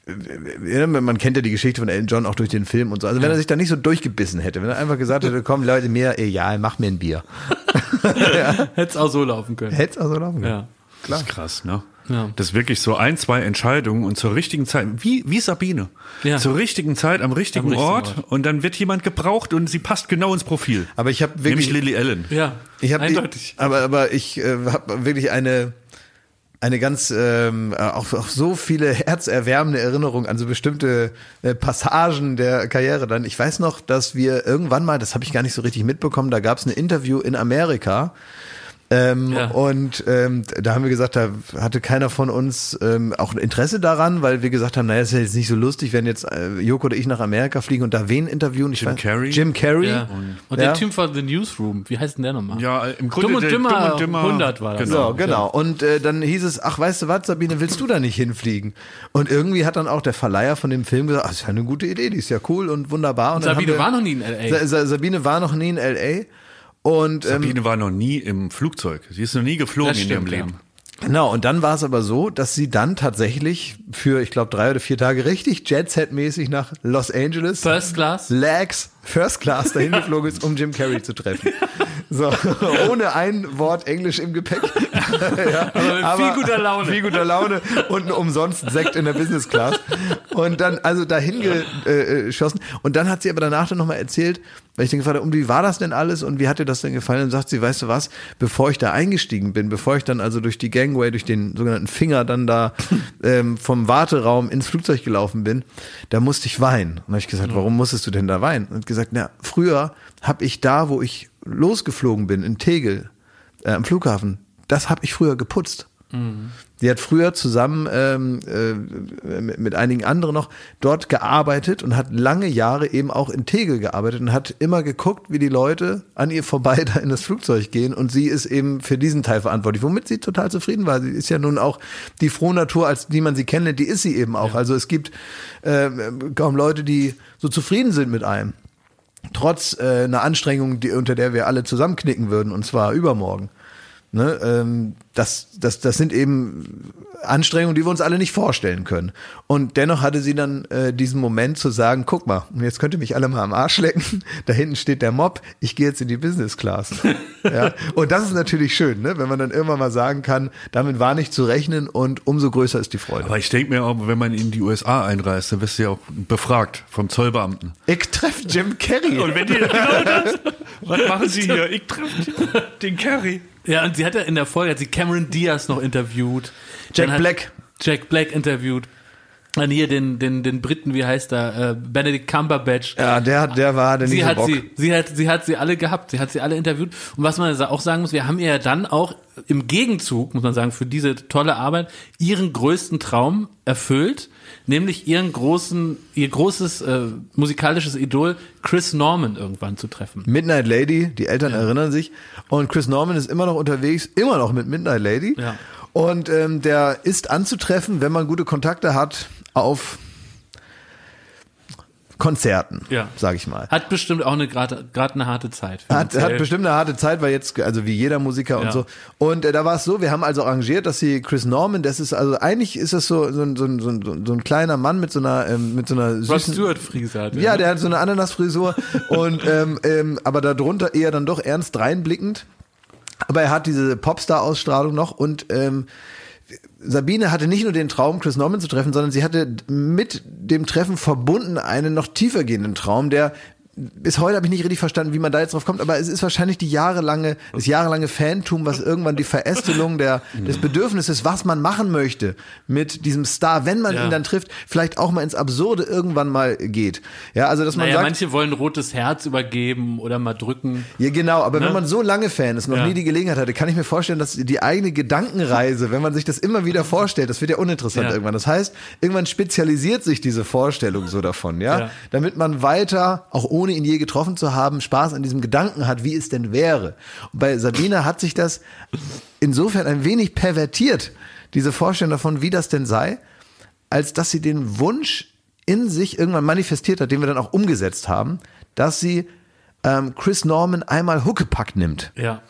man kennt ja die Geschichte von Elton John auch durch den Film und so. Also wenn er sich da nicht so durchgebissen hätte, wenn er einfach gesagt hätte, komm Leute, mir egal, mach mir ein Bier. Hätte es auch so laufen können. Hätte es auch so laufen können. Ja. Das ist krass, ne? Ja. Das ist wirklich so ein, zwei Entscheidungen und zur richtigen Zeit, wie, wie Sabine. Ja. Zur richtigen Zeit, am richtigen, Am richtigen Ort, Ort. und dann wird jemand gebraucht und sie passt genau ins Profil. Aber ich habe Nämlich wirklich, Lily Allen. Ja, ich habe eindeutig. aber aber ich äh, habe wirklich eine eine ganz ähm, auch, auch so viele herzerwärmende Erinnerungen an so bestimmte äh, Passagen der Karriere dann. Ich weiß noch, dass wir irgendwann mal, das habe ich gar nicht so richtig mitbekommen, da gab es ein Interview in Amerika. Ähm, Ja. Und ähm, da haben wir gesagt, da hatte keiner von uns ähm, auch ein Interesse daran, weil wir gesagt haben, naja, ist ja jetzt nicht so lustig, wenn jetzt äh, Joko oder ich nach Amerika fliegen und da wen interviewen. Ich Jim weiß- Carrey? Jim Carrey. Ja. Und Ja. der Typ von The Newsroom, wie heißt denn der nochmal? Ja, im Grunde Dumm und Dümmer, Dumm und Dümmer 100 war das. Genau. So, genau. Und äh, dann hieß es, ach, weißt du was, Sabine, willst du da nicht hinfliegen? Und irgendwie hat dann auch der Verleiher von dem Film gesagt, ach, das ist ja eine gute Idee, die ist ja cool und wunderbar. Und dann Sabine wir, war noch nie in L.A. Sa Sa Sabine war noch nie in L.A. Und ähm, Sabine war noch nie im Flugzeug. Sie ist noch nie geflogen in ihrem. Leben. Genau, und dann war es aber so, dass sie dann tatsächlich für, ich glaube, drei oder vier Tage richtig Jet-Set-mäßig nach Los Angeles, First Class? Lags, First Class dahin geflogen ist, um Jim Carrey zu treffen. So, ohne ein Wort Englisch im Gepäck. ja, Aber viel guter Laune. Viel guter Laune und umsonst Sekt in der Business Class. Und dann, also dahin geschossen. Und dann hat sie aber danach dann nochmal erzählt, weil ich den gefragt habe, und wie war das denn alles und wie hat dir das denn gefallen? Und sagt sie, weißt du was, bevor ich da eingestiegen bin, bevor ich dann also durch die Gangway, durch den sogenannten Finger dann da ähm, vom Warteraum ins Flugzeug gelaufen bin, da musste ich weinen. Und habe ich gesagt, warum musstest du denn da weinen? Und gesagt, na, früher habe ich da, wo ich losgeflogen bin, in Tegel, äh, am Flughafen, das habe ich früher geputzt. Die hat früher zusammen ähm, äh, mit, mit einigen anderen noch dort gearbeitet und hat lange Jahre eben auch in Tegel gearbeitet und hat immer geguckt, wie die Leute an ihr vorbei da in das Flugzeug gehen und sie ist eben für diesen Teil verantwortlich, womit sie total zufrieden war. Sie ist ja nun auch die frohe Natur, als die man sie kennenlernt, die ist sie eben auch. Also es gibt äh, kaum Leute, die so zufrieden sind mit einem. Trotz äh, einer Anstrengung, die, unter der wir alle zusammenknicken würden, und zwar übermorgen. Ne, ähm, das, das, das sind eben Anstrengungen, die wir uns alle nicht vorstellen können. Und dennoch hatte sie dann äh, diesen Moment zu sagen, guck mal, jetzt könnt ihr mich alle mal am Arsch lecken, da hinten steht der Mob, ich gehe jetzt in die Business Class. ja? Und das ist natürlich schön, ne? wenn man dann irgendwann mal sagen kann, damit war nicht zu rechnen und umso größer ist die Freude. Aber ich denke mir auch, wenn man in die USA einreist, dann wirst du ja auch befragt vom Zollbeamten. Ich treffe Jim Carrey. Und wenn die genau das, was machen Sie hier? Ich treffe den Carrie. Ja, und sie hat ja in der Folge, hat sie Cameron Diaz noch interviewt. Jack Black. Jack Black interviewt. Dann hier den, den, den Briten, wie heißt er, äh, Benedict Cumberbatch. ja, der, der war der Sie so hat Bock. sie, sie hat, sie hat sie alle gehabt, sie hat sie alle interviewt. Und was man auch sagen muss, wir haben ihr ja dann auch im Gegenzug, muss man sagen, für diese tolle Arbeit ihren größten Traum erfüllt, nämlich ihren großen, ihr großes äh, musikalisches Idol Chris Norman irgendwann zu treffen. Midnight Lady, die Eltern erinnern sich. Und Chris Norman ist immer noch unterwegs, immer noch mit Midnight Lady. Ja. Und ähm, der ist anzutreffen, wenn man gute Kontakte hat, auf Konzerten, Ja. sag ich mal. Hat bestimmt auch eine gerade gerade eine harte Zeit. Hat, hat bestimmt eine harte Zeit, weil jetzt, also wie jeder Musiker und Ja. so. Und äh, da war es so, wir haben also arrangiert, dass sie Chris Norman, das ist, also eigentlich ist das so, so, ein- so, ein- so, ein- so ein kleiner Mann mit so einer, ähm, mit so einer süßen, Stewart Friese hat. Ja, der hat so eine Ananasfrisur und ähm, ähm, aber darunter eher dann doch ernst reinblickend. Aber er hat diese Popstar-Ausstrahlung noch und ähm, Sabine hatte nicht nur den Traum, Chris Norman zu treffen, sondern sie hatte mit dem Treffen verbunden einen noch tiefer gehenden Traum, der bis heute habe ich nicht richtig verstanden, wie man da jetzt drauf kommt, aber es ist wahrscheinlich die jahrelange, das jahrelange Fantum, was irgendwann die Verästelung der, des Bedürfnisses, was man machen möchte mit diesem Star, wenn man Ja. ihn dann trifft, vielleicht auch mal ins Absurde irgendwann mal geht. Ja, also dass man Naja, sagt, manche wollen rotes Herz übergeben oder mal drücken. ja, genau, aber Ne? wenn man so lange Fan ist, noch Ja. nie die Gelegenheit hatte, kann ich mir vorstellen, dass die eigene Gedankenreise, wenn man sich das immer wieder vorstellt, das wird ja uninteressant Ja. irgendwann. Das heißt, irgendwann spezialisiert sich diese Vorstellung so davon, ja? Ja. Damit man weiter, auch ohne ihn je getroffen zu haben, Spaß an diesem Gedanken hat, wie es denn wäre. Und bei Sabine hat sich das insofern ein wenig pervertiert, diese Vorstellung davon, wie das denn sei, als dass sie den Wunsch in sich irgendwann manifestiert hat, den wir dann auch umgesetzt haben, dass sie ähm, Chris Norman einmal Huckepack nimmt. Ja.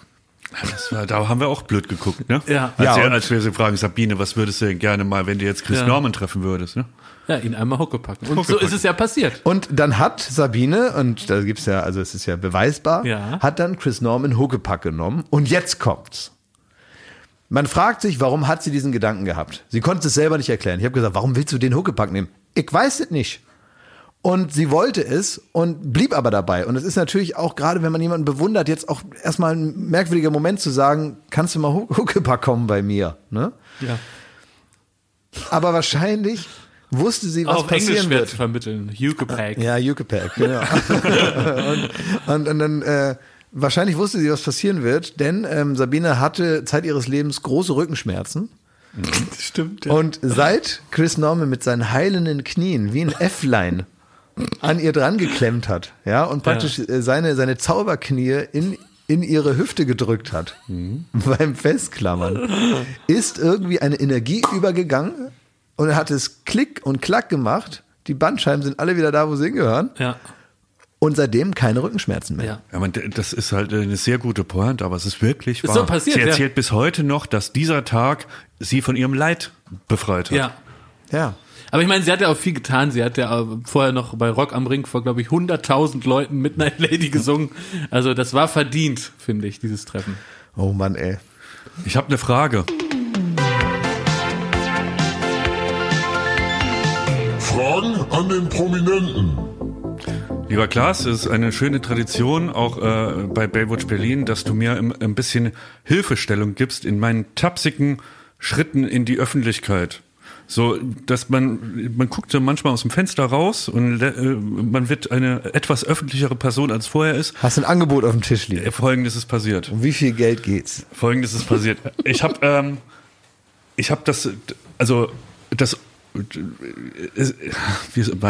Das war, da haben wir auch blöd geguckt, ne? Ja. Als, Ja, wir, als wir sie fragen, Sabine, was würdest du denn gerne mal, wenn du jetzt Chris Ja. Norman treffen würdest, ne? Ja, ihn einmal Hucke packen. Und so Huckepack. ist es ja passiert. Und dann hat Sabine, und da gibt's ja, also es ist ja beweisbar, Ja. hat dann Chris Norman Huckepack genommen. Und jetzt kommt's. Man fragt sich, warum hat sie diesen Gedanken gehabt? Sie konnte es selber nicht erklären. Ich habe gesagt, warum willst du den Huckepack nehmen? Ich weiß es nicht. Und sie wollte es und blieb aber dabei. Und es ist natürlich auch, gerade wenn man jemanden bewundert, jetzt auch erstmal ein merkwürdiger Moment zu sagen, kannst du mal Hu- Huckepack kommen bei mir? Ne? Ja. Aber wahrscheinlich wusste sie, was Auf Englisch passieren schwer wird. vermitteln. Hucke Pack. Ja, Yuckepack, genau. und, und, und dann äh, wahrscheinlich wusste sie, was passieren wird, denn ähm, Sabine hatte Zeit ihres Lebens große Rückenschmerzen. Stimmt. Und seit Chris Norman mit seinen heilenden Knien wie ein Äfflein an ihr dran geklemmt hat, ja, und praktisch äh, seine, seine Zauberknie in, in ihre Hüfte gedrückt hat, beim Festklammern, ist irgendwie eine Energie übergegangen und hat es Klick und Klack gemacht. Die Bandscheiben sind alle wieder da, wo sie hingehören. Ja. und seitdem keine Rückenschmerzen mehr. Ja. Ja, man, das ist halt eine sehr gute Pointe, aber es ist wirklich Ist wahr. so passiert, sie ja. erzählt bis heute noch, dass dieser Tag sie von ihrem Leid befreit hat. Ja. Ja. Aber ich meine, sie hat ja auch viel getan. Sie hat ja äh, vorher noch bei Rock am Ring vor, glaube ich, 100.000 Leuten Midnight Lady gesungen. Also das war verdient, finde ich, dieses Treffen. Oh Mann, ey. Ich habe eine Frage. Fragen an den Prominenten. Lieber Klaas, es ist eine schöne Tradition, auch äh, bei Baywatch Berlin, dass du mir im, ein bisschen Hilfestellung gibst in meinen tapsigen Schritten in die Öffentlichkeit. So, dass man, man guckt so manchmal aus dem Fenster raus und äh, man wird eine etwas öffentlichere Person als vorher ist. Hast ein Angebot auf dem Tisch liegen. Äh, Folgendes ist passiert. Um wie viel Geld geht's? Folgendes ist passiert. Ich habe ähm, ich habe das also das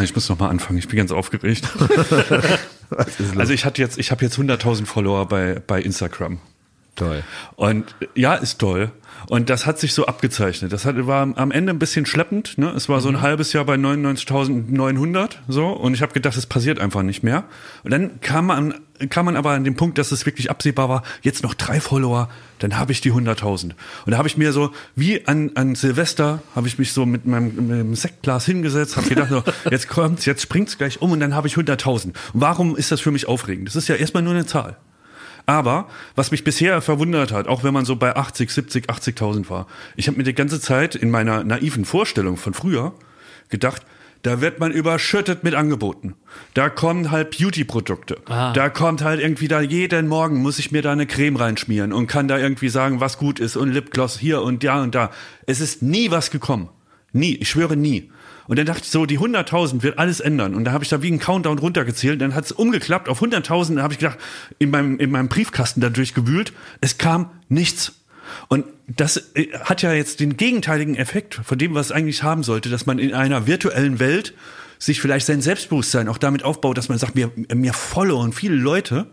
ich muss noch mal anfangen. Ich bin ganz aufgeregt. Also ich hatte jetzt ich habe jetzt 100.000 Follower bei bei Instagram. Toll. Und ja, ist toll. Und das hat sich so abgezeichnet. Das hat, war am Ende ein bisschen schleppend. Ne? Es war so ein halbes Jahr bei 99.900 so. Und ich habe gedacht, es passiert einfach nicht mehr. Und dann kam man, kam man aber an den Punkt, dass es wirklich absehbar war, jetzt noch drei Follower, dann habe ich die 100.000. Und da habe ich mir so, wie an, an Silvester, habe ich mich so mit meinem, mit meinem Sektglas hingesetzt, habe gedacht, so, jetzt kommt's, jetzt springt's gleich um und dann habe ich 100.000. Und warum ist das für mich aufregend? Das ist ja erstmal nur eine Zahl. Aber was mich bisher verwundert hat, auch wenn man so bei 80, 70, 80.000 war, ich habe mir die ganze Zeit in meiner naiven Vorstellung von früher gedacht, da wird man überschüttet mit Angeboten. Da kommen halt Beauty-Produkte. Da kommt halt irgendwie da jeden Morgen muss ich mir da eine Creme reinschmieren und kann da irgendwie sagen, was gut ist und Lipgloss hier und da und da. Es ist nie was gekommen. Nie. Ich schwöre nie. Und dann dachte ich so, die 100.000 wird alles ändern. Und da habe ich da wie einen Countdown runtergezählt. Dann hat es umgeklappt auf 100.000. Da habe ich gedacht, in meinem, in meinem Briefkasten da durchgewühlt. Es kam nichts. Und das äh, hat ja jetzt den gegenteiligen Effekt von dem, was es eigentlich haben sollte, dass man in einer virtuellen Welt sich vielleicht sein Selbstbewusstsein auch damit aufbaut, dass man sagt, mir, mir followern viele Leute.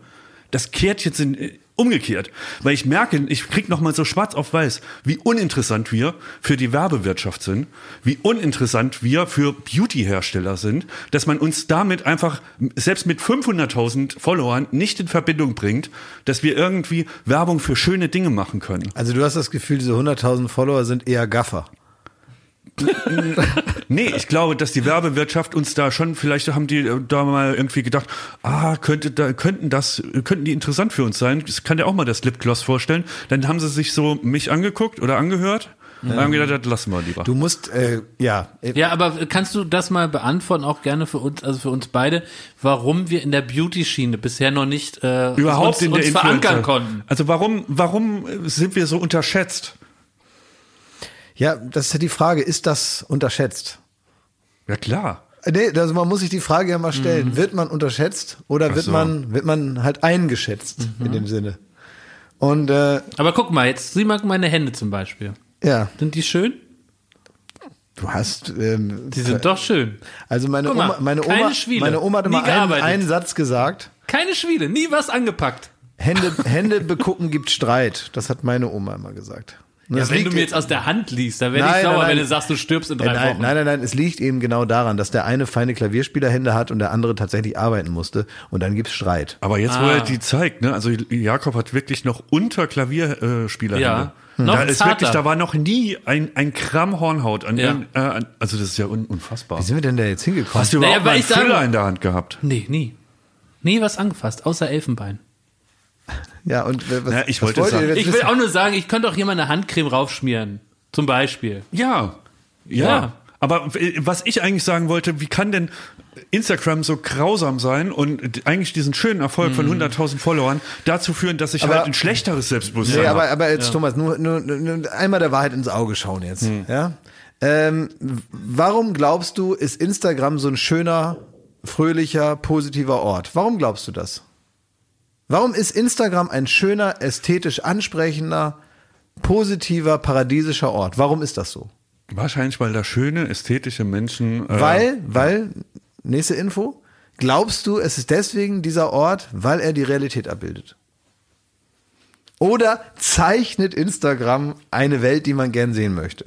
Das kehrt jetzt in, äh, umgekehrt, weil ich merke, ich krieg noch mal so schwarz auf weiß, wie uninteressant wir für die Werbewirtschaft sind, wie uninteressant wir für Beauty-Hersteller sind, dass man uns damit einfach selbst mit 500.000 Followern nicht in Verbindung bringt, dass wir irgendwie Werbung für schöne Dinge machen können. Also du hast das Gefühl, diese 100.000 Follower sind eher Gaffer. Nee, ich glaube, dass die Werbewirtschaft uns da schon, vielleicht haben die äh, da mal irgendwie gedacht, ah, könnte da, könnten das, könnten die interessant für uns sein. Das kann ja auch mal das Lipgloss vorstellen. Dann haben sie sich so mich angeguckt oder angehört und haben gedacht, das lassen wir lieber. Du musst, äh, ja, Ja, aber kannst du das mal beantworten, auch gerne für uns, also für uns beide, warum wir in der Beauty-Schiene bisher noch nicht äh, Überhaupt uns, in der uns verankern konnten? Also warum, warum sind wir so unterschätzt? Ja, das ist ja die Frage, ist das unterschätzt? Ja klar. Nee, also man muss sich die Frage ja mal stellen, wird man unterschätzt oder wird so. man wird man halt eingeschätzt in dem Sinne? Und äh, Aber guck mal, jetzt sieh mal meine Hände zum Beispiel. ja, Sind die schön? du hast ähm, Die sind doch schön. also meine mal, Oma, meine Oma, meine Oma hat immer einen, einen Satz gesagt: Keine Schwiele, nie was angepackt. Hände Hände begucken gibt Streit. Das hat meine Oma immer gesagt. Und Ja, das wenn liegt- du mir jetzt aus der Hand liest, dann werde ich sauer, nein, wenn du sagst, du stirbst in Äh, drei nein, Wochen. nein, nein, nein, es liegt eben genau daran, dass der eine feine Klavierspielerhände hat und der andere tatsächlich arbeiten musste und dann gibt's Streit. Aber jetzt, wo Ah. er die zeigt, ne, also Jakob hat wirklich noch unter Klavierspieler. Ja. Da Noch ist wirklich, da war noch nie ein, ein Gramm Hornhaut an, Ja. äh, an also das ist ja un, unfassbar. Wie sind wir denn da jetzt hingekommen? Hast du Naja, überhaupt mal weil einen Füller in der Hand gehabt? Nee, nie. Nie was angefasst, außer Elfenbein. Ja, und was, Ja, ich was wollte wollt ihr sagen- jetzt Ich will wissen? auch nur sagen, ich könnte auch hier mal eine Handcreme raufschmieren. Zum Beispiel. Ja. Ja. Ja. Aber was ich eigentlich sagen wollte, wie kann denn Instagram so grausam sein und eigentlich diesen schönen Erfolg von 100.000 Followern dazu führen, dass ich Aber- halt ein schlechteres Selbstbewusstsein Nee, aber, habe? aber jetzt, Thomas, nur, nur, nur einmal der Wahrheit ins Auge schauen jetzt. Ja? Ähm, warum glaubst du, ist Instagram so ein schöner, fröhlicher, positiver Ort? Warum glaubst du das? Warum ist Instagram ein schöner, ästhetisch ansprechender, positiver, paradiesischer Ort? Warum ist das so? Wahrscheinlich, weil da schöne, ästhetische Menschen. Äh, Weil, weil, nächste Info, glaubst du, es ist deswegen dieser Ort, weil er die Realität abbildet? Oder zeichnet Instagram eine Welt, die man gern sehen möchte?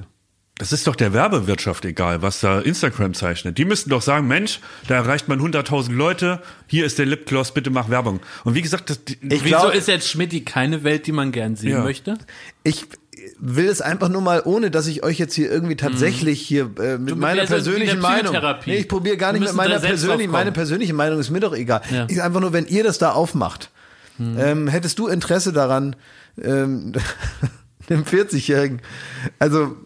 Das ist doch der Werbewirtschaft egal, was da Instagram zeichnet. Die müssten doch sagen, Mensch, da erreicht man 100.000 Leute, hier ist der Lipgloss, bitte mach Werbung. Und wie gesagt, das, die, Ich Wieso glaub- ist jetzt Schmidti keine Welt, die man gern sehen Ja. möchte? Ich will es einfach nur mal, ohne dass ich euch jetzt hier irgendwie tatsächlich hier äh, mit Du meiner persönlichen Meinung. Nee, ich probiere gar nicht mit meiner persönlichen, meine persönliche Meinung ist mir doch egal. Ja. Ich einfach nur, wenn ihr das da aufmacht, ähm, hättest du Interesse daran, ähm, dem 40-Jährigen, also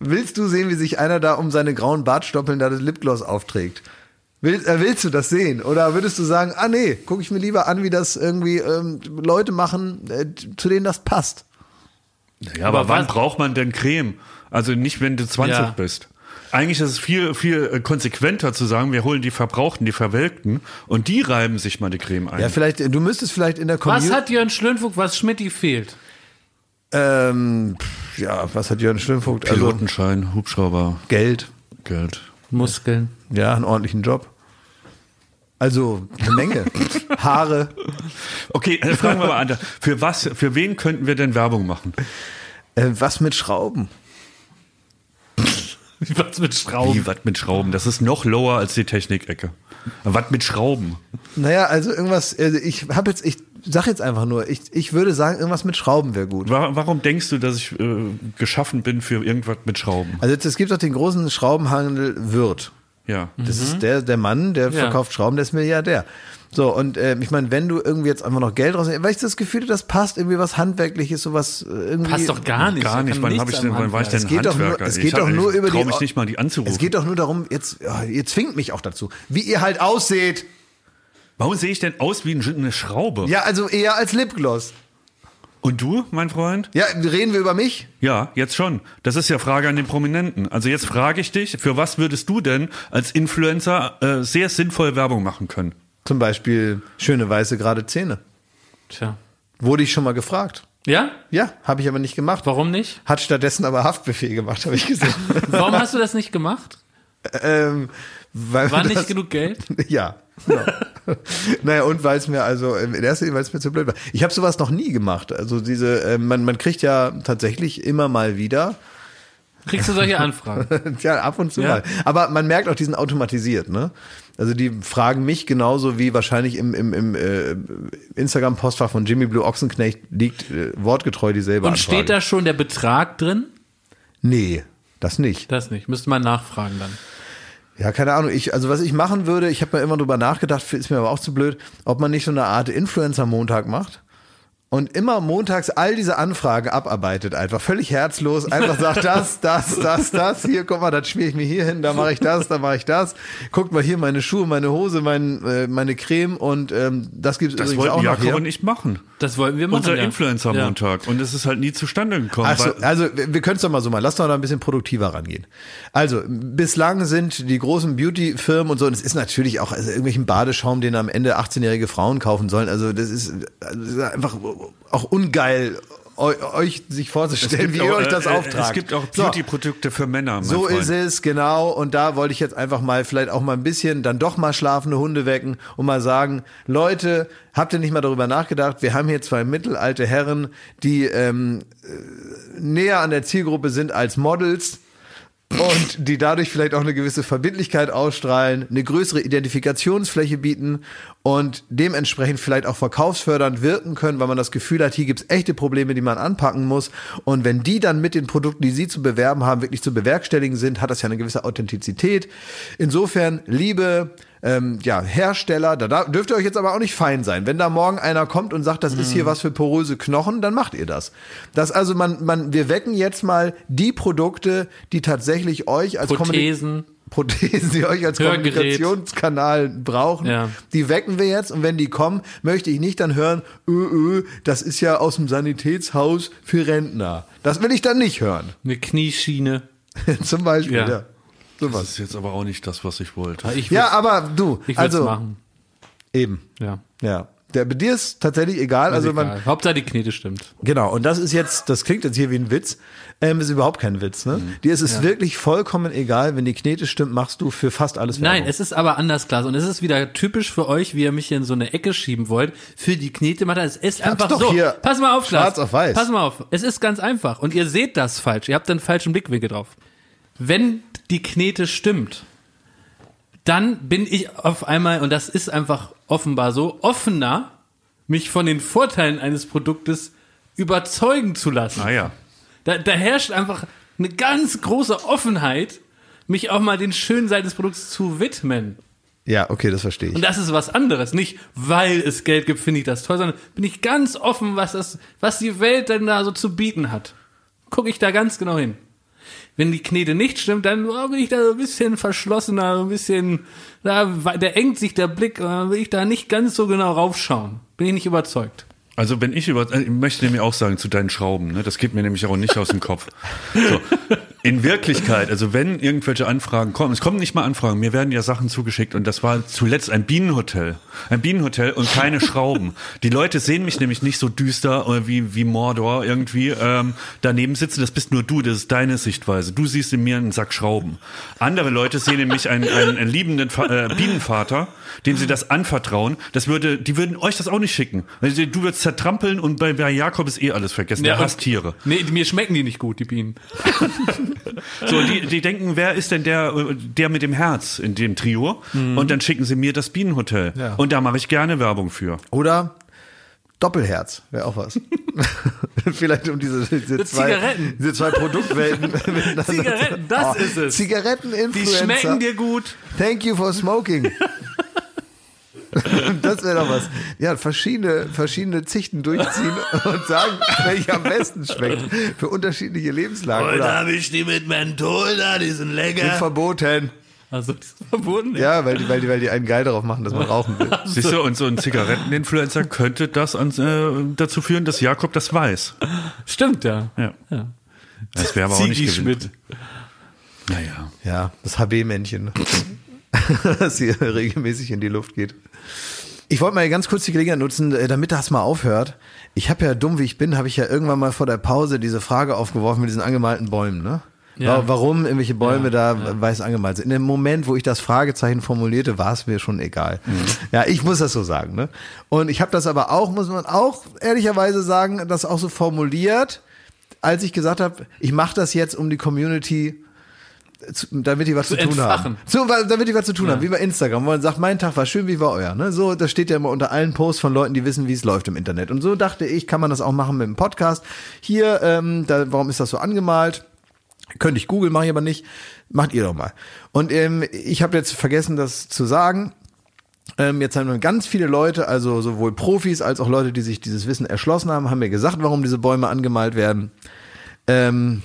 willst du sehen, wie sich einer da um seine grauen Bartstoppeln da das Lipgloss aufträgt? Will, äh, willst du das sehen? Oder würdest du sagen, ah nee, gucke ich mir lieber an, wie das irgendwie ähm, Leute machen, äh, zu denen das passt? ja, aber, aber wann was- braucht man denn Creme? Also nicht, wenn du 20 Ja. bist. Eigentlich ist es viel, viel äh, konsequenter zu sagen, wir holen die Verbrauchten, die Verwelkten und die reiben sich mal die Creme ein. Ja, vielleicht, du müsstest vielleicht in der Was Community. hat Jörn Schlönfuck, was Schmidti fehlt? Ähm, pff, ja, was hat Jörn Schlimmvogt? Also Pilotenschein, Hubschrauber, Geld, Geld. Muskeln. ja, einen ordentlichen Job. Also eine Menge. Haare. Okay, äh, fragen wir mal an. Für was, für wen könnten wir denn Werbung machen? Äh, was mit Schrauben? Was mit Schrauben? Wie, was mit Schrauben? Das ist noch lower als die Technikecke. Was mit Schrauben? Naja, also irgendwas, also ich habe jetzt, ich sag jetzt einfach nur, ich, ich würde sagen, irgendwas mit Schrauben wäre gut. Wa- Warum denkst du, dass ich äh, geschaffen bin für irgendwas mit Schrauben? Also es gibt doch den großen Schraubenhandel Wirth. Ja. Das ist der, der Mann, der Ja. verkauft Schrauben, der ist Milliardär. So, und äh, ich meine, wenn du irgendwie jetzt einfach noch Geld raus, weil ich das Gefühl, das passt irgendwie was Handwerkliches, sowas äh, irgendwie. Passt doch gar nicht. Gar nicht. Wann, hab ich denn, wann war ich denn Es geht doch nur- Handwerker? es Ich geht hab- doch nur über ich die- mich nicht mal, die anzurufen. Es geht doch nur darum, jetzt, ihr zwingt mich auch dazu, wie ihr halt ausseht. Warum sehe ich denn aus wie eine Schraube? Ja, also eher als Lipgloss. Und du, mein Freund? Ja, reden wir über mich? Ja, jetzt schon. Das ist ja Frage an den Prominenten. Also jetzt frage ich dich, für was würdest du denn als Influencer äh, sehr sinnvoll Werbung machen können? Zum Beispiel schöne weiße gerade Zähne. Tja. Wurde ich schon mal gefragt. Ja? Ja, habe ich aber nicht gemacht. Warum nicht? Hat stattdessen aber Haftbefehl gemacht, habe ich gesehen. Warum hast du das nicht gemacht? ähm, weil War das, nicht genug Geld? Ja. Genau. naja, und weil es mir also in erster Linie, weil es mir zu blöd war. Ich habe sowas noch nie gemacht. Also diese, äh, man, man kriegt ja tatsächlich immer mal wieder, Kriegst du solche Anfragen? ja, ab und zu Ja. mal. Aber man merkt auch, die sind automatisiert, ne? Also die fragen mich genauso wie wahrscheinlich im, im, im äh, Instagram-Postfach von Jimmy Blue Ochsenknecht liegt äh, wortgetreu dieselbe Und Anfrage. steht da schon der Betrag drin? Nee, das nicht. Das nicht. Müsste man nachfragen dann. Ja, keine Ahnung. Ich, also was ich machen würde, ich habe mir immer drüber nachgedacht, ist mir aber auch zu blöd, ob man nicht so eine Art Influencer-Montag macht und immer montags all diese Anfragen abarbeitet, einfach völlig herzlos, einfach sagt das, das, das, das, hier, guck mal, das schmier ich mir hier hin, da mache ich das, da mache ich das. Guckt mal hier meine Schuhe, meine Hose, mein, äh, meine Creme und ähm, das gibt's Das übrigens auch wollten noch Jakob hier. und ich machen. Das wollten wir machen. Unser ja. Influencer-Montag. Und es ist halt nie zustande gekommen. Ach so, weil- also wir können es doch mal so mal, lass doch da ein bisschen produktiver rangehen. Also bislang sind die großen Beauty-Firmen und so, und es ist natürlich auch also irgendwelchen Badeschaum, den am Ende 18-jährige Frauen kaufen sollen. Also das ist, also das ist einfach auch ungeil, eu- euch sich vorzustellen, wie ihr auch, euch das äh, auftragt. Es gibt auch So. Beauty-Produkte für Männer. So Freund. ist es, genau. Und da wollte ich jetzt einfach mal vielleicht auch mal ein bisschen dann doch mal schlafende Hunde wecken und mal sagen, Leute, habt ihr nicht mal darüber nachgedacht? Wir haben hier zwei mittelalte Herren, die ähm, äh, näher an der Zielgruppe sind als Models. Und die dadurch vielleicht auch eine gewisse Verbindlichkeit ausstrahlen, eine größere Identifikationsfläche bieten und dementsprechend vielleicht auch verkaufsfördernd wirken können, weil man das Gefühl hat, hier gibt's echte Probleme, die man anpacken muss. Und wenn die dann mit den Produkten, die sie zu bewerben haben, wirklich zu bewerkstelligen sind, hat das ja eine gewisse Authentizität. Insofern, liebe ähm, ja, Hersteller, da da dürft ihr euch jetzt aber auch nicht fein sein. Wenn da morgen einer kommt und sagt, das ist hier was für poröse Knochen, dann macht ihr das. Das also man, man, wir wecken jetzt mal die Produkte, die tatsächlich euch als Prothesen. Prothesen, die euch als Hörgerät. Kommunikationskanal brauchen, Ja. die wecken wir jetzt und wenn die kommen, möchte ich nicht dann hören, öh, öh, das ist ja aus dem Sanitätshaus für Rentner. Das will ich dann nicht hören. Eine Knieschiene. Zum Beispiel, ja. Ja. So Das was. ist jetzt aber auch nicht das, was ich wollte. Ich Ja, aber du, ich würde also machen. eben, Ja. ja. Der, bei dir ist tatsächlich egal. Also Also man, Hauptsache die Knete stimmt. Genau, und das ist jetzt, das klingt jetzt hier wie ein Witz, ähm, ist überhaupt kein Witz, ne? Dir ist es wirklich vollkommen egal, wenn die Knete stimmt, machst du für fast alles Nein, Werbung. es ist aber anders, Klaas. Und es ist wieder typisch für euch, wie ihr mich hier in so eine Ecke schieben wollt. Für die Knete macht er- es ist einfach doch so. hier Pass mal auf, Klaas. schwarz auf weiß. Pass mal auf. Es ist ganz einfach. Und ihr seht das falsch. Ihr habt einen falschen Blickwinkel drauf. wenn die Knete stimmt, dann bin ich auf einmal, und das ist einfach offenbar so, offener, mich von den Vorteilen eines Produktes überzeugen zu lassen. Ah ja. Da, da herrscht einfach eine ganz große Offenheit, mich auch mal den schönen Seiten des Produkts zu widmen. Ja, okay, das verstehe ich. Und das ist was anderes. Nicht, weil es Geld gibt, finde ich das toll, sondern bin ich ganz offen, was, das, was die Welt denn da so zu bieten hat. Gucke ich da ganz genau hin. Wenn die Knete nicht stimmt, dann oh, bin ich da so ein bisschen verschlossener, so ein bisschen, da, da engt sich der Blick, da will ich da nicht ganz so genau raufschauen. Bin ich nicht überzeugt. Also wenn ich über, äh, ich möchte nämlich auch sagen zu deinen Schrauben, ne, das geht mir nämlich auch nicht aus dem Kopf. So. In Wirklichkeit, also wenn irgendwelche Anfragen kommen, es kommen nicht mal Anfragen, mir werden ja Sachen zugeschickt und das war zuletzt ein Bienenhotel, ein Bienenhotel und keine Schrauben. Die Leute sehen mich nämlich nicht so düster äh, wie wie Mordor irgendwie ähm, daneben sitzen. Das bist nur du, das ist deine Sichtweise. Du siehst in mir einen Sack Schrauben. Andere Leute sehen in mich einen, einen, einen liebenden äh, Bienenvater, dem sie das anvertrauen. Das würde, die würden euch das auch nicht schicken. Also, Du würdest zertrampeln und bei, bei Jakob ist eh alles vergessen. Der und- hasst Tiere. Nee, mir schmecken die nicht gut, die Bienen. So, die, die denken, wer ist denn der, der mit dem Herz in dem Trio? Und dann schicken sie mir das Bienenhotel. Ja. Und da mache ich gerne Werbung für. Oder Doppelherz, wäre auch was. Vielleicht um diese, diese, zwei, diese zwei Produktwelten. Zigaretten, das ist es. Die Zigaretten-Influencer. schmecken dir gut. Thank you for smoking. Das wäre doch was. Ja, verschiedene, verschiedene Zichten durchziehen und sagen, welche am besten schmeckt. Für unterschiedliche Lebenslagen. Heute habe ich die mit Menthol da, die sind sind lecker. verboten. Also, das ist verboten. Ja, weil die, weil, die, weil die einen geil darauf machen, dass man rauchen will. Siehst du, und so ein Zigaretteninfluencer könnte das an, äh, dazu führen, dass Jakob das weiß. Stimmt, ja. Ja. ja. Das wäre aber auch nicht gewinnt. Schmidt. Naja. Ja, das HB-Männchen, das hier regelmäßig in die Luft geht. Ich wollte mal ganz kurz die Gelegenheit nutzen, äh, damit das mal aufhört. Ich habe ja, dumm wie ich bin, habe ich ja irgendwann mal vor der Pause diese Frage aufgeworfen mit diesen angemalten Bäumen, ne? Ja. Wa- Warum irgendwelche Bäume Ja, da weiß angemalt sind. In dem Moment, wo ich das Fragezeichen formulierte, war es mir schon egal. Ja, ich muss das so sagen. Ne? Und ich habe das aber auch, muss man auch ehrlicherweise sagen, das auch so formuliert, als ich gesagt habe, ich mache das jetzt, um die Community zu, damit die was zu, Zu tun haben. So, damit die was zu tun haben, wie bei Instagram, wo man sagt, mein Tag war schön, wie war euer? Ne? So, das steht ja immer unter allen Posts von Leuten, die wissen, wie es läuft im Internet. Und so dachte ich, kann man das auch machen mit dem Podcast. Hier, ähm, da, warum ist das so angemalt? Könnte ich googeln, mache ich aber nicht. Macht ihr doch mal. Und ähm, ich habe jetzt vergessen, das zu sagen. Ähm, jetzt haben wir ganz viele Leute, also sowohl Profis als auch Leute, die sich dieses Wissen erschlossen haben, haben mir gesagt, warum diese Bäume angemalt werden. Ähm,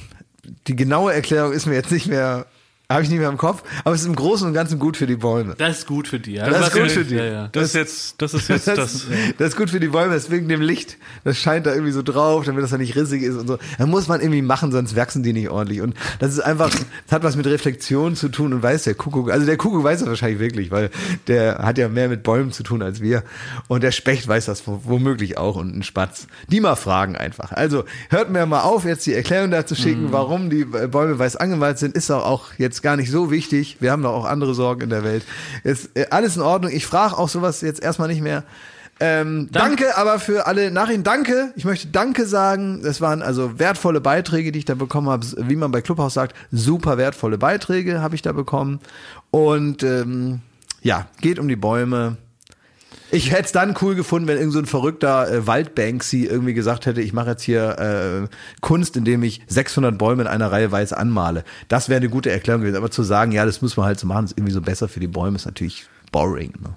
die genaue Erklärung ist mir jetzt nicht mehr, habe ich nicht mehr im Kopf, aber es ist im Großen und Ganzen gut für die Bäume. Das ist gut für die. Ja. Das ist Was- gut für die. Ja, ja. Das ist jetzt, das ist jetzt Das, das. das ist gut für die Bäume, das ist wegen dem Licht. Das scheint da irgendwie so drauf, damit das da nicht rissig ist und so. Da muss man irgendwie machen, sonst wachsen die nicht ordentlich. Und das ist einfach, das hat was mit Reflexion zu tun und weiß der Kuckuck, also der Kuckuck weiß das wahrscheinlich wirklich, weil der hat ja mehr mit Bäumen zu tun als wir. Und der Specht weiß das wo- womöglich auch und ein Spatz. Die mal fragen einfach. Also hört mir mal auf, jetzt die Erklärung dazu schicken, warum die Bäume weiß angemalt sind, ist auch, auch jetzt gar nicht so wichtig. Wir haben doch auch andere Sorgen in der Welt. Ist äh, alles in Ordnung. Ich frage auch sowas jetzt erstmal nicht mehr. Ähm, danke aber für alle Nachrichten. Danke. Ich möchte Danke sagen. Das waren also wertvolle Beiträge, die ich da bekommen habe. Wie man bei Clubhouse sagt, super wertvolle Beiträge habe ich da bekommen. Und ähm, ja, geht um die Bäume. Ich hätte es dann cool gefunden, wenn irgend so ein verrückter äh, Waldbanksy irgendwie gesagt hätte, ich mache jetzt hier äh, Kunst, indem ich 600 Bäume in einer Reihe weiß anmale. Das wäre eine gute Erklärung gewesen. Aber zu sagen, ja, das muss man halt so machen, ist irgendwie so besser für die Bäume, ist natürlich boring. Ne?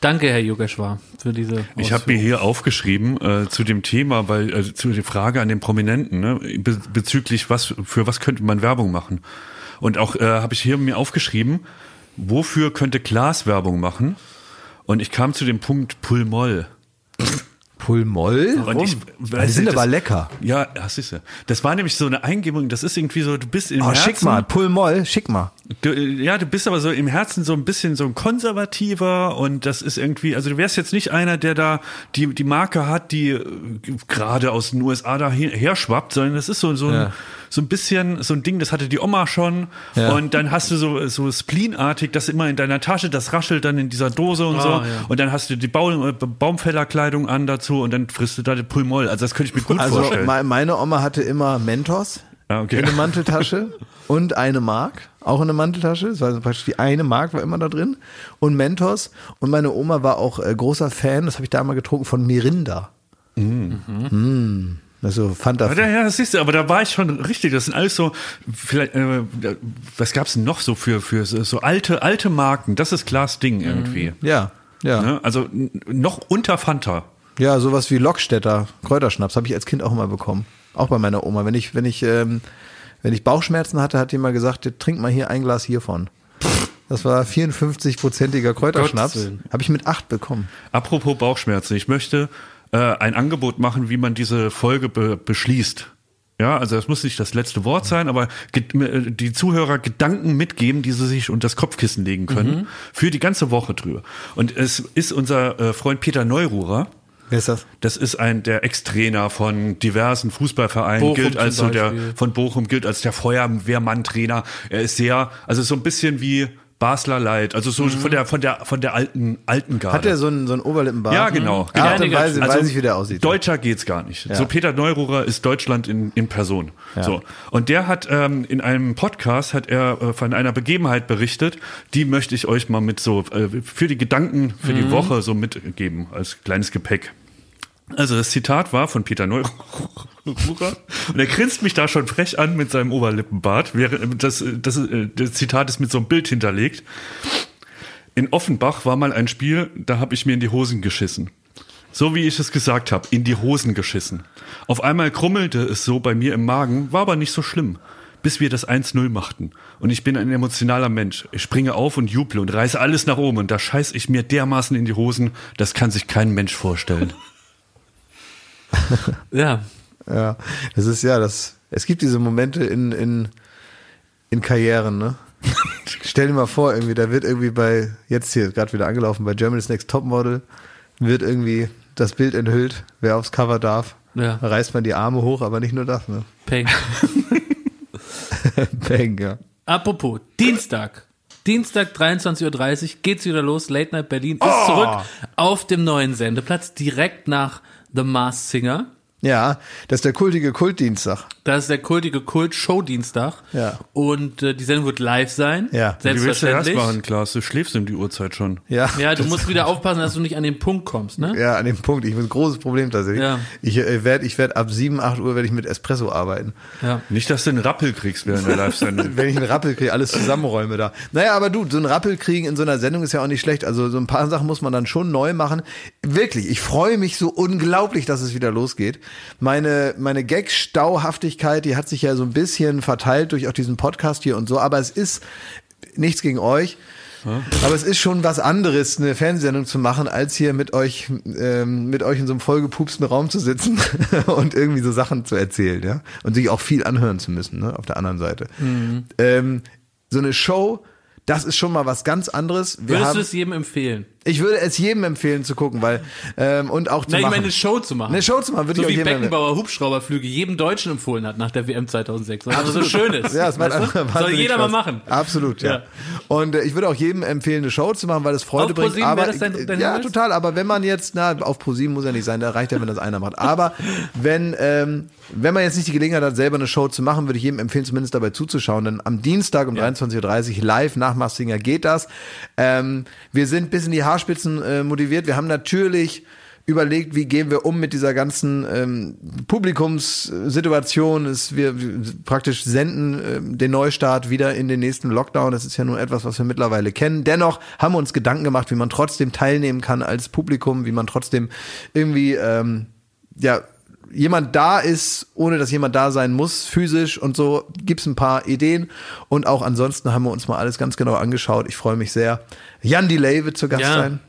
Danke, Herr Yogeshwar, für diese Ich habe mir hier aufgeschrieben äh, zu dem Thema, weil also zu der Frage an den Prominenten ne, be bezüglich was für was könnte man Werbung machen. Und auch äh, habe ich hier mir aufgeschrieben, wofür könnte Klaas Werbung machen? Und ich kam zu dem Punkt Pulmoll. Pulmoll? Und ich, Die sind das, aber lecker. Ja, das ist ja. Das war nämlich so eine Eingebung. Das ist irgendwie so, du bist im Oh, Herzen. schick mal, Pulmoll, schick mal. Du, ja, du bist aber so im Herzen so ein bisschen so ein konservativer und das ist irgendwie, also du wärst jetzt nicht einer, der da die, die Marke hat, die äh, gerade aus den USA da her, schwappt, sondern das ist so, so, ein, Ja. so ein bisschen so ein Ding, das hatte die Oma schon Ja. und dann hast du so, so spleenartig, das immer in deiner Tasche, das raschelt dann in dieser Dose und so ja. und dann hast du die Baum, äh, Baumfällerkleidung an dazu und dann frisst du da den Pulmoll. Also das könnte ich mir gut Also vorstellen. me- meine Oma hatte immer Mentos Ja, okay. in eine Manteltasche und eine Mark, auch in eine Manteltasche. Das war also praktisch die eine Mark war immer da drin und Mentos. Und meine Oma war auch äh, großer Fan, das habe ich da mal getrunken, von Mirinda. Mm. Also Fanta. Ja, ja, das siehst du, aber da war ich schon richtig. Das sind alles so, vielleicht, äh, was gab's denn noch so für, für so, alte, alte Marken? Das ist Klaas Ding irgendwie. Ja, ja. Ne? Also noch unter Fanta. Ja, sowas wie Lockstädter Kräuterschnaps habe ich als Kind auch immer bekommen. Auch bei meiner Oma. Wenn ich, wenn ich, ähm, wenn ich Bauchschmerzen hatte, hat die mal gesagt, trink mal hier ein Glas hiervon. Das war 54-prozentiger Kräuterschnaps. Habe ich mit acht bekommen. Apropos Bauchschmerzen, ich möchte äh, ein Angebot machen, wie man diese Folge be beschließt. Ja, also das muss nicht das letzte Wort sein, aber äh, die Zuhörer Gedanken mitgeben, die sie sich unter das Kopfkissen legen können, für die ganze Woche drüber. Und es ist unser äh, Freund Peter Neururer, Wer ist das? das ist ein der Ex-Trainer von diversen Fußballvereinen, Bochum gilt als so der von Bochum gilt als der Feuerwehrmann-Trainer. Er ist sehr, also so ein bisschen wie Basler Light, also so von der von der von der alten alten Garde. Hat der so einen, so einen Oberlippenbart? Ja, genau. Ja, genau. dann weiß, Also, weiß ich, wie der aussieht. Deutscher geht's gar nicht. So Peter Neururer ist Deutschland in, in Person. So und der hat ähm, in einem Podcast hat er äh, von einer Begebenheit berichtet. Die möchte ich euch mal mit so äh, für die Gedanken für die Woche so mitgeben als kleines Gepäck. Also das Zitat war von Peter Neururer und er grinst mich da schon frech an mit seinem Oberlippenbart. Während das, das, äh, das Zitat ist mit so einem Bild hinterlegt. In Offenbach war mal ein Spiel, da habe ich mir in die Hosen geschissen. So wie ich es gesagt habe, in die Hosen geschissen. Auf einmal krummelte es so bei mir im Magen, war aber nicht so schlimm. Bis wir das 1-0 machten. Und ich bin ein emotionaler Mensch. Ich springe auf und juble und reiße alles nach oben. Und da scheiß ich mir dermaßen in die Hosen, das kann sich kein Mensch vorstellen. Ja. Ja, das ist ja das. Es gibt diese Momente in, in, in Karrieren, ne? Stell dir mal vor, irgendwie, da wird irgendwie bei, jetzt hier gerade wieder angelaufen, bei Germany's Next Topmodel, wird irgendwie das Bild enthüllt, wer aufs Cover darf. Ja. Da reißt man die Arme hoch, aber nicht nur das, ne? Peng. Bang, ja. Apropos, Dienstag. Dienstag 23.30 Uhr geht's wieder los. Late Night Berlin ist zurück auf dem neuen Sendeplatz, direkt nach The Masked Singer. Ja, das ist der kultige Kultdienstag. Das ist der kultige Kult-Show-Dienstag. Ja. Und äh, die Sendung wird live sein. Ja. Wie willst du das Selbstverständlich. machen, Klaas? Du schläfst um die Uhrzeit schon. Ja. Ja, du musst wieder aufpassen, dass du nicht an den Punkt kommst, ne? Ja, an dem Punkt. Ich habe ein großes Problem tatsächlich. Ja. Ich äh, werde ich werd ab 7, 8 Uhr werde ich mit Espresso arbeiten. Ja. Nicht, dass du einen Rappel kriegst während der Live-Sendung. Wenn ich einen Rappel kriege, alles zusammenräume da. Naja, aber du, so ein Rappel kriegen in so einer Sendung ist ja auch nicht schlecht. Also so ein paar Sachen muss man dann schon neu machen. Wirklich, ich freue mich so unglaublich, dass es wieder losgeht. Meine, meine Gag-Stauhaftigkeit, die hat sich ja so ein bisschen verteilt durch auch diesen Podcast hier und so, aber es ist nichts gegen euch. Aber es ist schon was anderes, eine Fernsehsendung zu machen, als hier mit euch, ähm, mit euch in so einem vollgepupsten Raum zu sitzen und irgendwie so Sachen zu erzählen, ja. Und sich auch viel anhören zu müssen, ne, auf der anderen Seite. Ähm, so eine Show, das ist schon mal was ganz anderes. Wir Würdest haben, du es jedem empfehlen? Ich würde es jedem empfehlen zu gucken, weil ähm, und auch zu Nein, ich machen. meine, eine Show zu machen. Eine Show zu machen, würde so ich auch wie jedem empfehlen. Beckenbauer Hubschrauberflüge jedem Deutschen empfohlen hat nach der WM 2006. Also so schön ist. Ja, es macht einfach Soll jeder Spaß. mal machen. Absolut, ja. Ja. Und äh, ich würde auch jedem empfehlen, eine Show zu machen, weil es Freude Auf bringt. ProSieben aber das dein- dein ja, total. Aber wenn man jetzt, na, auf ProSieben muss ja nicht sein, da reicht ja, wenn das einer macht. Aber wenn ähm, wenn man jetzt nicht die Gelegenheit hat, selber eine Show zu machen, würde ich jedem empfehlen, zumindest dabei zuzuschauen. Denn am Dienstag um 23.30 Uhr live nach Mastinger geht das. Ähm, wir sind bis in die Haarspitzen äh, motiviert. Wir haben natürlich überlegt, wie gehen wir um mit dieser ganzen ähm, Publikumssituation. Wir, wir praktisch senden ähm, den Neustart wieder in den nächsten Lockdown. Das ist ja nur etwas, was wir mittlerweile kennen. Dennoch haben wir uns Gedanken gemacht, wie man trotzdem teilnehmen kann als Publikum, wie man trotzdem irgendwie ähm, ja jemand da ist, ohne dass jemand da sein muss, physisch und so, gibt's ein paar Ideen. Und auch ansonsten haben wir uns mal alles ganz genau angeschaut. Ich freue mich sehr. Jan Delay wird zu Gast Ja. sein.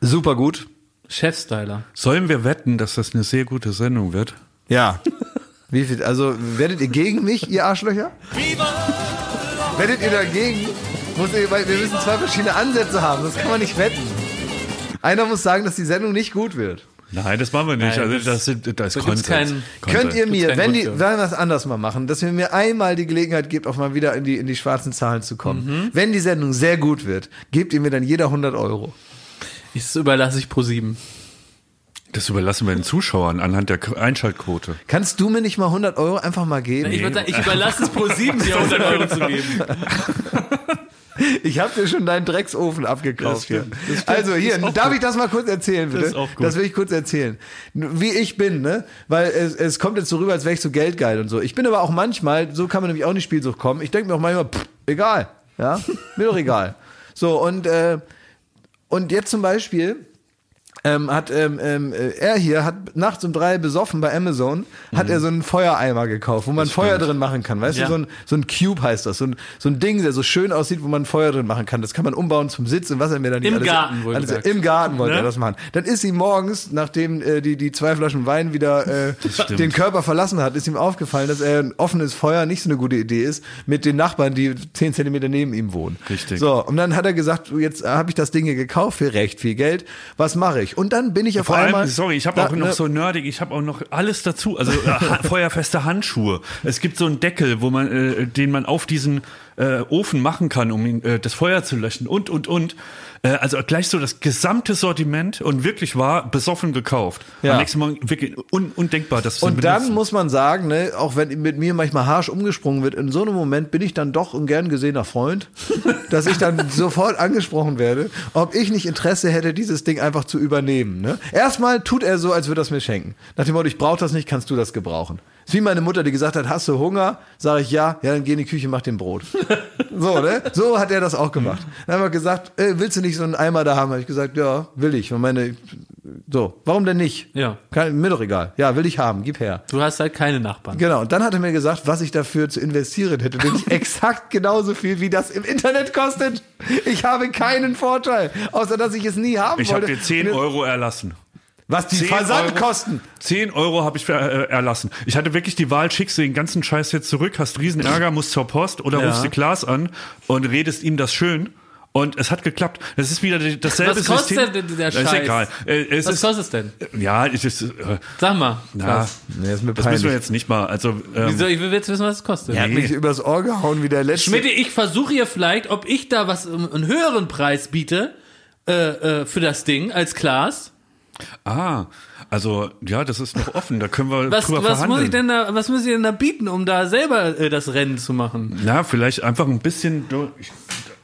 Super gut. Chefstyler. Sollen wir wetten, dass das eine sehr gute Sendung wird? Ja. Wie viel, also werdet ihr gegen mich, ihr Arschlöcher? Werdet ihr dagegen? Muss ich, weil wir müssen zwei verschiedene Ansätze haben, das kann man nicht wetten. Einer muss sagen, dass die Sendung nicht gut wird. Nein, das machen wir nicht. Nein, also das- das, sind, das ist da Konsens. Könnt ihr mir, wenn die, wenn wir das anders mal machen, dass ihr mir einmal die Gelegenheit gebt, auch mal wieder in die, in die schwarzen Zahlen zu kommen. Mhm. Wenn die Sendung sehr gut wird, gebt ihr mir dann jeder 100 Euro. Das überlasse ich pro sieben. Das überlassen wir den Zuschauern anhand der Einschaltquote. Kannst du mir nicht mal 100 Euro einfach mal geben? Ich würde sagen, ich überlasse es pro sieben, dir 100 Euro zu geben. Ich habe dir schon deinen Drecksofen abgekauft. Hier. Also hier, darf ich das mal kurz erzählen, bitte? Das ist auch gut. Das will ich kurz erzählen. Wie ich bin, ne? Weil es, es kommt jetzt so rüber, als wäre ich so geldgeil und so. Ich bin aber auch manchmal, so kann man nämlich auch in die Spielsucht kommen. Ich denke mir auch manchmal, pff, egal, ja, mir doch egal. So und äh, und jetzt zum Beispiel ähm, hat ähm, ähm, äh, er hier hat nachts um drei besoffen bei Amazon hat er so einen Feuereimer gekauft, wo man Feuer drin machen kann, weißt Ja. du, so ein, so ein Cube heißt das, so ein, so ein Ding, der so schön aussieht, wo man Feuer drin machen kann. Das kann man umbauen zum Sitz und was er mir dann nicht Im alles, Garten, alles wohlgemerkt. Im Garten wollte Ne? er das machen. Dann ist ihm morgens, nachdem äh, die die zwei Flaschen Wein wieder äh, den Körper verlassen hat, ist ihm aufgefallen, dass er ein offenes Feuer nicht so eine gute Idee ist mit den Nachbarn, die zehn Zentimeter neben ihm wohnen. Richtig. So und dann hat er gesagt, jetzt habe ich das Ding hier gekauft für recht viel Geld. Was mache ich? Und dann bin ich auf Vor einmal allem, sorry, ich habe auch noch ne- so nerdig, ich habe auch noch alles dazu. Also äh, feuerfeste Handschuhe. Es gibt so einen Deckel, wo man, äh, den man auf diesen äh, Ofen machen kann, um ihn, äh, das Feuer zu löschen und und und. Äh, also gleich so das gesamte Sortiment und wirklich war besoffen gekauft. Ja. Am nächsten Morgen wirklich un undenkbar, das zu Und dann muss man sagen, ne, auch wenn mit mir manchmal harsch umgesprungen wird, in so einem Moment bin ich dann doch ein gern gesehener Freund, dass ich dann sofort angesprochen werde, ob ich nicht Interesse hätte, dieses Ding einfach zu übernehmen. Ne? Erstmal tut er so, als würde er es mir schenken. Nach dem Motto, ich brauche das nicht, kannst du das gebrauchen. Ist wie meine Mutter, die gesagt hat, hast du Hunger? Sage ich ja, ja, dann geh in die Küche, mach den Brot. so, ne? So hat er das auch gemacht. Dann haben wir gesagt, äh, willst du nicht so einen Eimer da haben? Habe ich gesagt, ja, will ich. Und meine, so, warum denn nicht? Ja. Kann, mir doch egal. Ja, will ich haben, gib her. Du hast halt keine Nachbarn. Genau, und dann hat er mir gesagt, was ich dafür zu investieren hätte, nämlich exakt genauso viel, wie das im Internet kostet. Ich habe keinen Vorteil, außer dass ich es nie haben Ich habe wollte. dir 10 Euro erlassen. Was die 10 Versandkosten. 10 Euro habe ich äh, erlassen. Ich hatte wirklich die Wahl, schickst du den ganzen Scheiß jetzt zurück, hast riesen Ärger, musst zur Post oder Ja. rufst die Klaas an und redest ihm das schön. Und es hat geklappt. Das ist wieder dasselbe Was kostet System. denn der Das Ist Scheiß? egal. Äh, Es Was ist, kostet es denn? ja, es ist, äh, Sag mal. na. Nee, ist mir das müssen wir jetzt nicht mal. Also, ähm, Wieso? Ich will jetzt wissen, was es kostet. Er hat mich übers Ohr gehauen wie der letzte. Schmidt, ich versuche hier vielleicht, ob ich da was ähm, einen höheren Preis biete äh, äh, für das Ding als Klaas. Ah, also ja, das ist noch offen. Da können wir Was, drüber was verhandeln. muss ich denn da, was muss ich denn da bieten, um da selber äh, das Rennen zu machen? Ja, vielleicht einfach ein bisschen. du- ich- da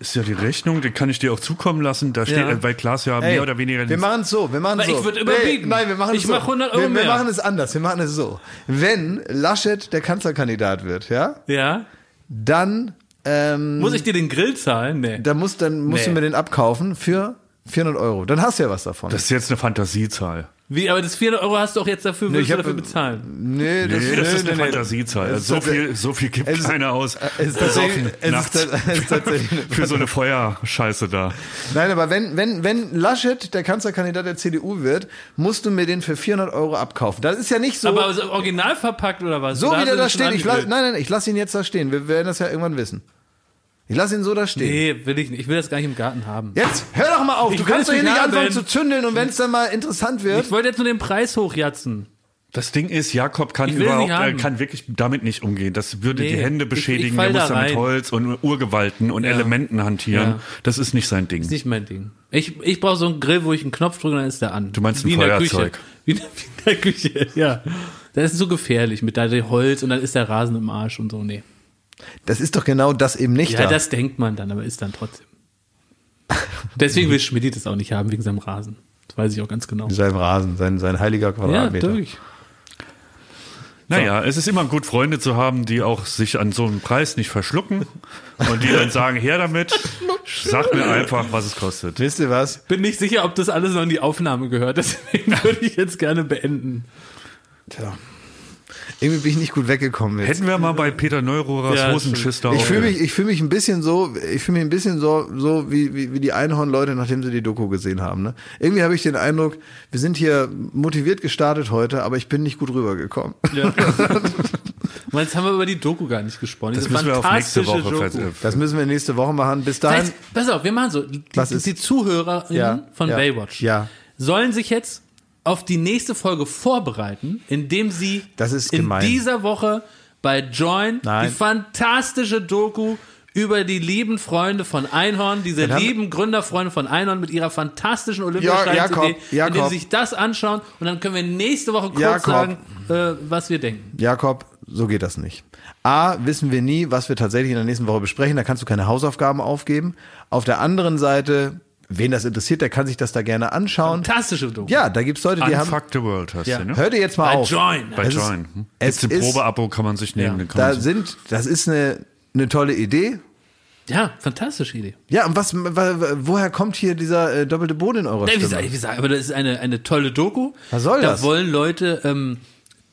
Ist ja die Rechnung, die kann ich dir auch zukommen lassen. Da steht Ja. äh, bei Klaas ja Ey, mehr oder weniger. Wir machen es so, wir machen es so. ich würd überbieten. Nee, nein, wir machen es Ich so. mach 100 Euro wir, wir machen es anders, wir machen es so. Wenn Laschet der Kanzlerkandidat wird, ja, Ja? dann, ähm, Muss ich dir den Grill zahlen? Nee. da musst, dann musst Nee. du mir den abkaufen für 400 Euro. Dann hast du ja was davon. das ist jetzt eine Fantasiezahl. Wie, aber das 400 Euro hast du auch jetzt dafür, Nee, willst ich du dafür bezahlen? Nee, das, Nee, das nee, ist eine. Fantasiezahl. Also ist so viel, so viel gibt es ist- keiner aus. Es ist tatsächlich, es ist, es ist tatsächlich für so eine Feuerscheiße da. Nein, aber wenn, wenn, wenn Laschet der Kanzlerkandidat der CDU wird, musst du mir den für 400 Euro abkaufen. Das ist ja nicht so, Aber so original verpackt oder was? so Oder wie der da steht. Ich angegrillt? nein, nein, ich lasse ihn jetzt da stehen. Wir werden das ja irgendwann wissen. Ich lasse ihn so da stehen. Nee, will ich nicht. Ich will das gar nicht im Garten haben. Jetzt, hör doch mal auf. Ich du kannst doch es hier nicht anfangen zu zündeln und wenn es dann mal interessant wird. Ich wollte jetzt nur den Preis hochjatzen. Das Ding ist, Jakob kann Ich überhaupt, er kann wirklich damit nicht umgehen. Das würde Nee, die Hände ich- beschädigen. ich fall er muss da mit. Holz und Urgewalten und Elementen hantieren. Ja. Das ist nicht sein Ding. Ist nicht mein Ding. Ich, ich brauche so einen Grill, wo ich einen Knopf drücke und dann ist der an. Du meinst ein Wie in der Feuerzeug? Küche. Wie in der, wie in der Küche, ja. Das ist so gefährlich mit da dem Holz und dann ist der Rasen im Arsch und so. Nee. Das ist doch genau das eben nicht Ja, da. das denkt man dann, aber ist dann trotzdem. Deswegen will Schmidt das auch nicht haben, wegen seinem Rasen. Das weiß ich auch ganz genau. sein Rasen, sein, sein heiliger Ja, Quadratmeter. durch. Naja, es ist immer gut, Freunde zu haben, die auch sich an so einem Preis nicht verschlucken und die dann sagen, her damit, sag mir einfach, was es kostet. Wisst ihr was? Bin nicht sicher, ob das alles noch in die Aufnahme gehört, deswegen würde ich jetzt gerne beenden. Tja. Irgendwie bin ich nicht gut weggekommen jetzt. Hätten wir mal bei Peter Neurohrers Ja, Hosenschister Ich fühle mich, ich fühle mich ein bisschen so, ich fühle mich ein bisschen so, so wie, wie, wie die Einhorn-Leute, nachdem sie die Doku gesehen haben. Ne? Irgendwie habe ich den Eindruck, wir sind hier motiviert gestartet heute, aber ich bin nicht gut rübergekommen. Ja. Und jetzt haben wir über die Doku gar nicht gesprochen. Das Diese müssen wir auf nächste Woche Doku. Das müssen wir nächste Woche machen. Bis dahin. Heißt, pass auf, wir machen so. Die, Was ist? die Zuhörerinnen Ja, von ja, Baywatch ja. sollen sich jetzt auf die nächste Folge vorbereiten, indem sie Das ist in dieser Woche bei Join Nein. die fantastische Doku über die lieben Freunde von Einhorn, diese haben- lieben Gründerfreunde von Einhorn mit ihrer fantastischen Olympiasteigen-CD, indem sie sich das anschauen und dann können wir nächste Woche kurz Jakob. sagen, äh, was wir denken. Jakob, so geht das nicht. A, wissen wir nie, was wir tatsächlich in der nächsten Woche besprechen. Da kannst du keine Hausaufgaben aufgeben. Auf der anderen Seite, wen das interessiert, der kann sich das da gerne anschauen. Fantastische Doku. Ja, da gibt's Leute, die haben. Unfuck the World heißt Ja. der, ne? Hör dir jetzt mal Bei auf. Join. Bei Es ist- Join. Hm? es Gibt's ein ist- Probeabo, kann man sich nehmen. Ja. Da sind, das ist eine, eine tolle Idee. Ja, fantastische Idee. Ja, und was, wa- wa- woher kommt hier dieser äh, doppelte Boden in eurer Ja, wie Stimme? gesagt, wie gesagt, aber das ist eine, eine tolle Doku. Was soll da das? wollen Leute ähm,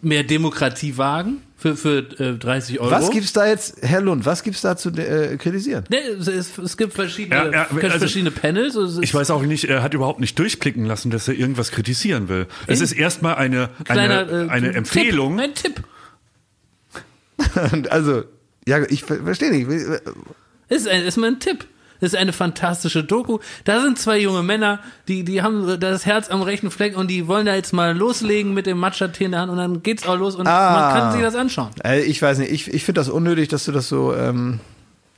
mehr Demokratie wagen für, für äh, 30 Euro. Was gibt's da jetzt, Herr Lund, was gibt's da zu äh, kritisieren? Nee, es, es, es gibt verschiedene, Ja, ja, also- verschiedene Panels. Ich weiß auch nicht, er hat überhaupt nicht durchblicken lassen, dass er irgendwas kritisieren will. Es ist erstmal eine, kleiner, eine, äh, eine Tipp, Empfehlung. ein Tipp. also, ja, ich ver- verstehe nicht. Es ist, ein, ist mal ein Tipp. Das ist eine fantastische Doku. Da sind zwei junge Männer, die, die haben das Herz am rechten Fleck und die wollen da jetzt mal loslegen mit dem Matcha-Tee in der Hand und dann geht's auch los und Ah. man kann sich das anschauen. Äh, ich weiß nicht, ich, ich finde das unnötig, dass du das so, ähm,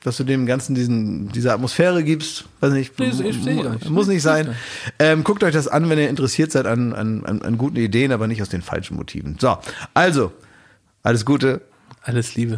dass du dem Ganzen diesen, diese Atmosphäre gibst. Weiß nicht, ich gar nicht. muss nicht sein. Ähm, guckt euch das an, wenn ihr interessiert seid an, an, an, an guten Ideen, aber nicht aus den falschen Motiven. So, also, alles Gute. Alles Liebe.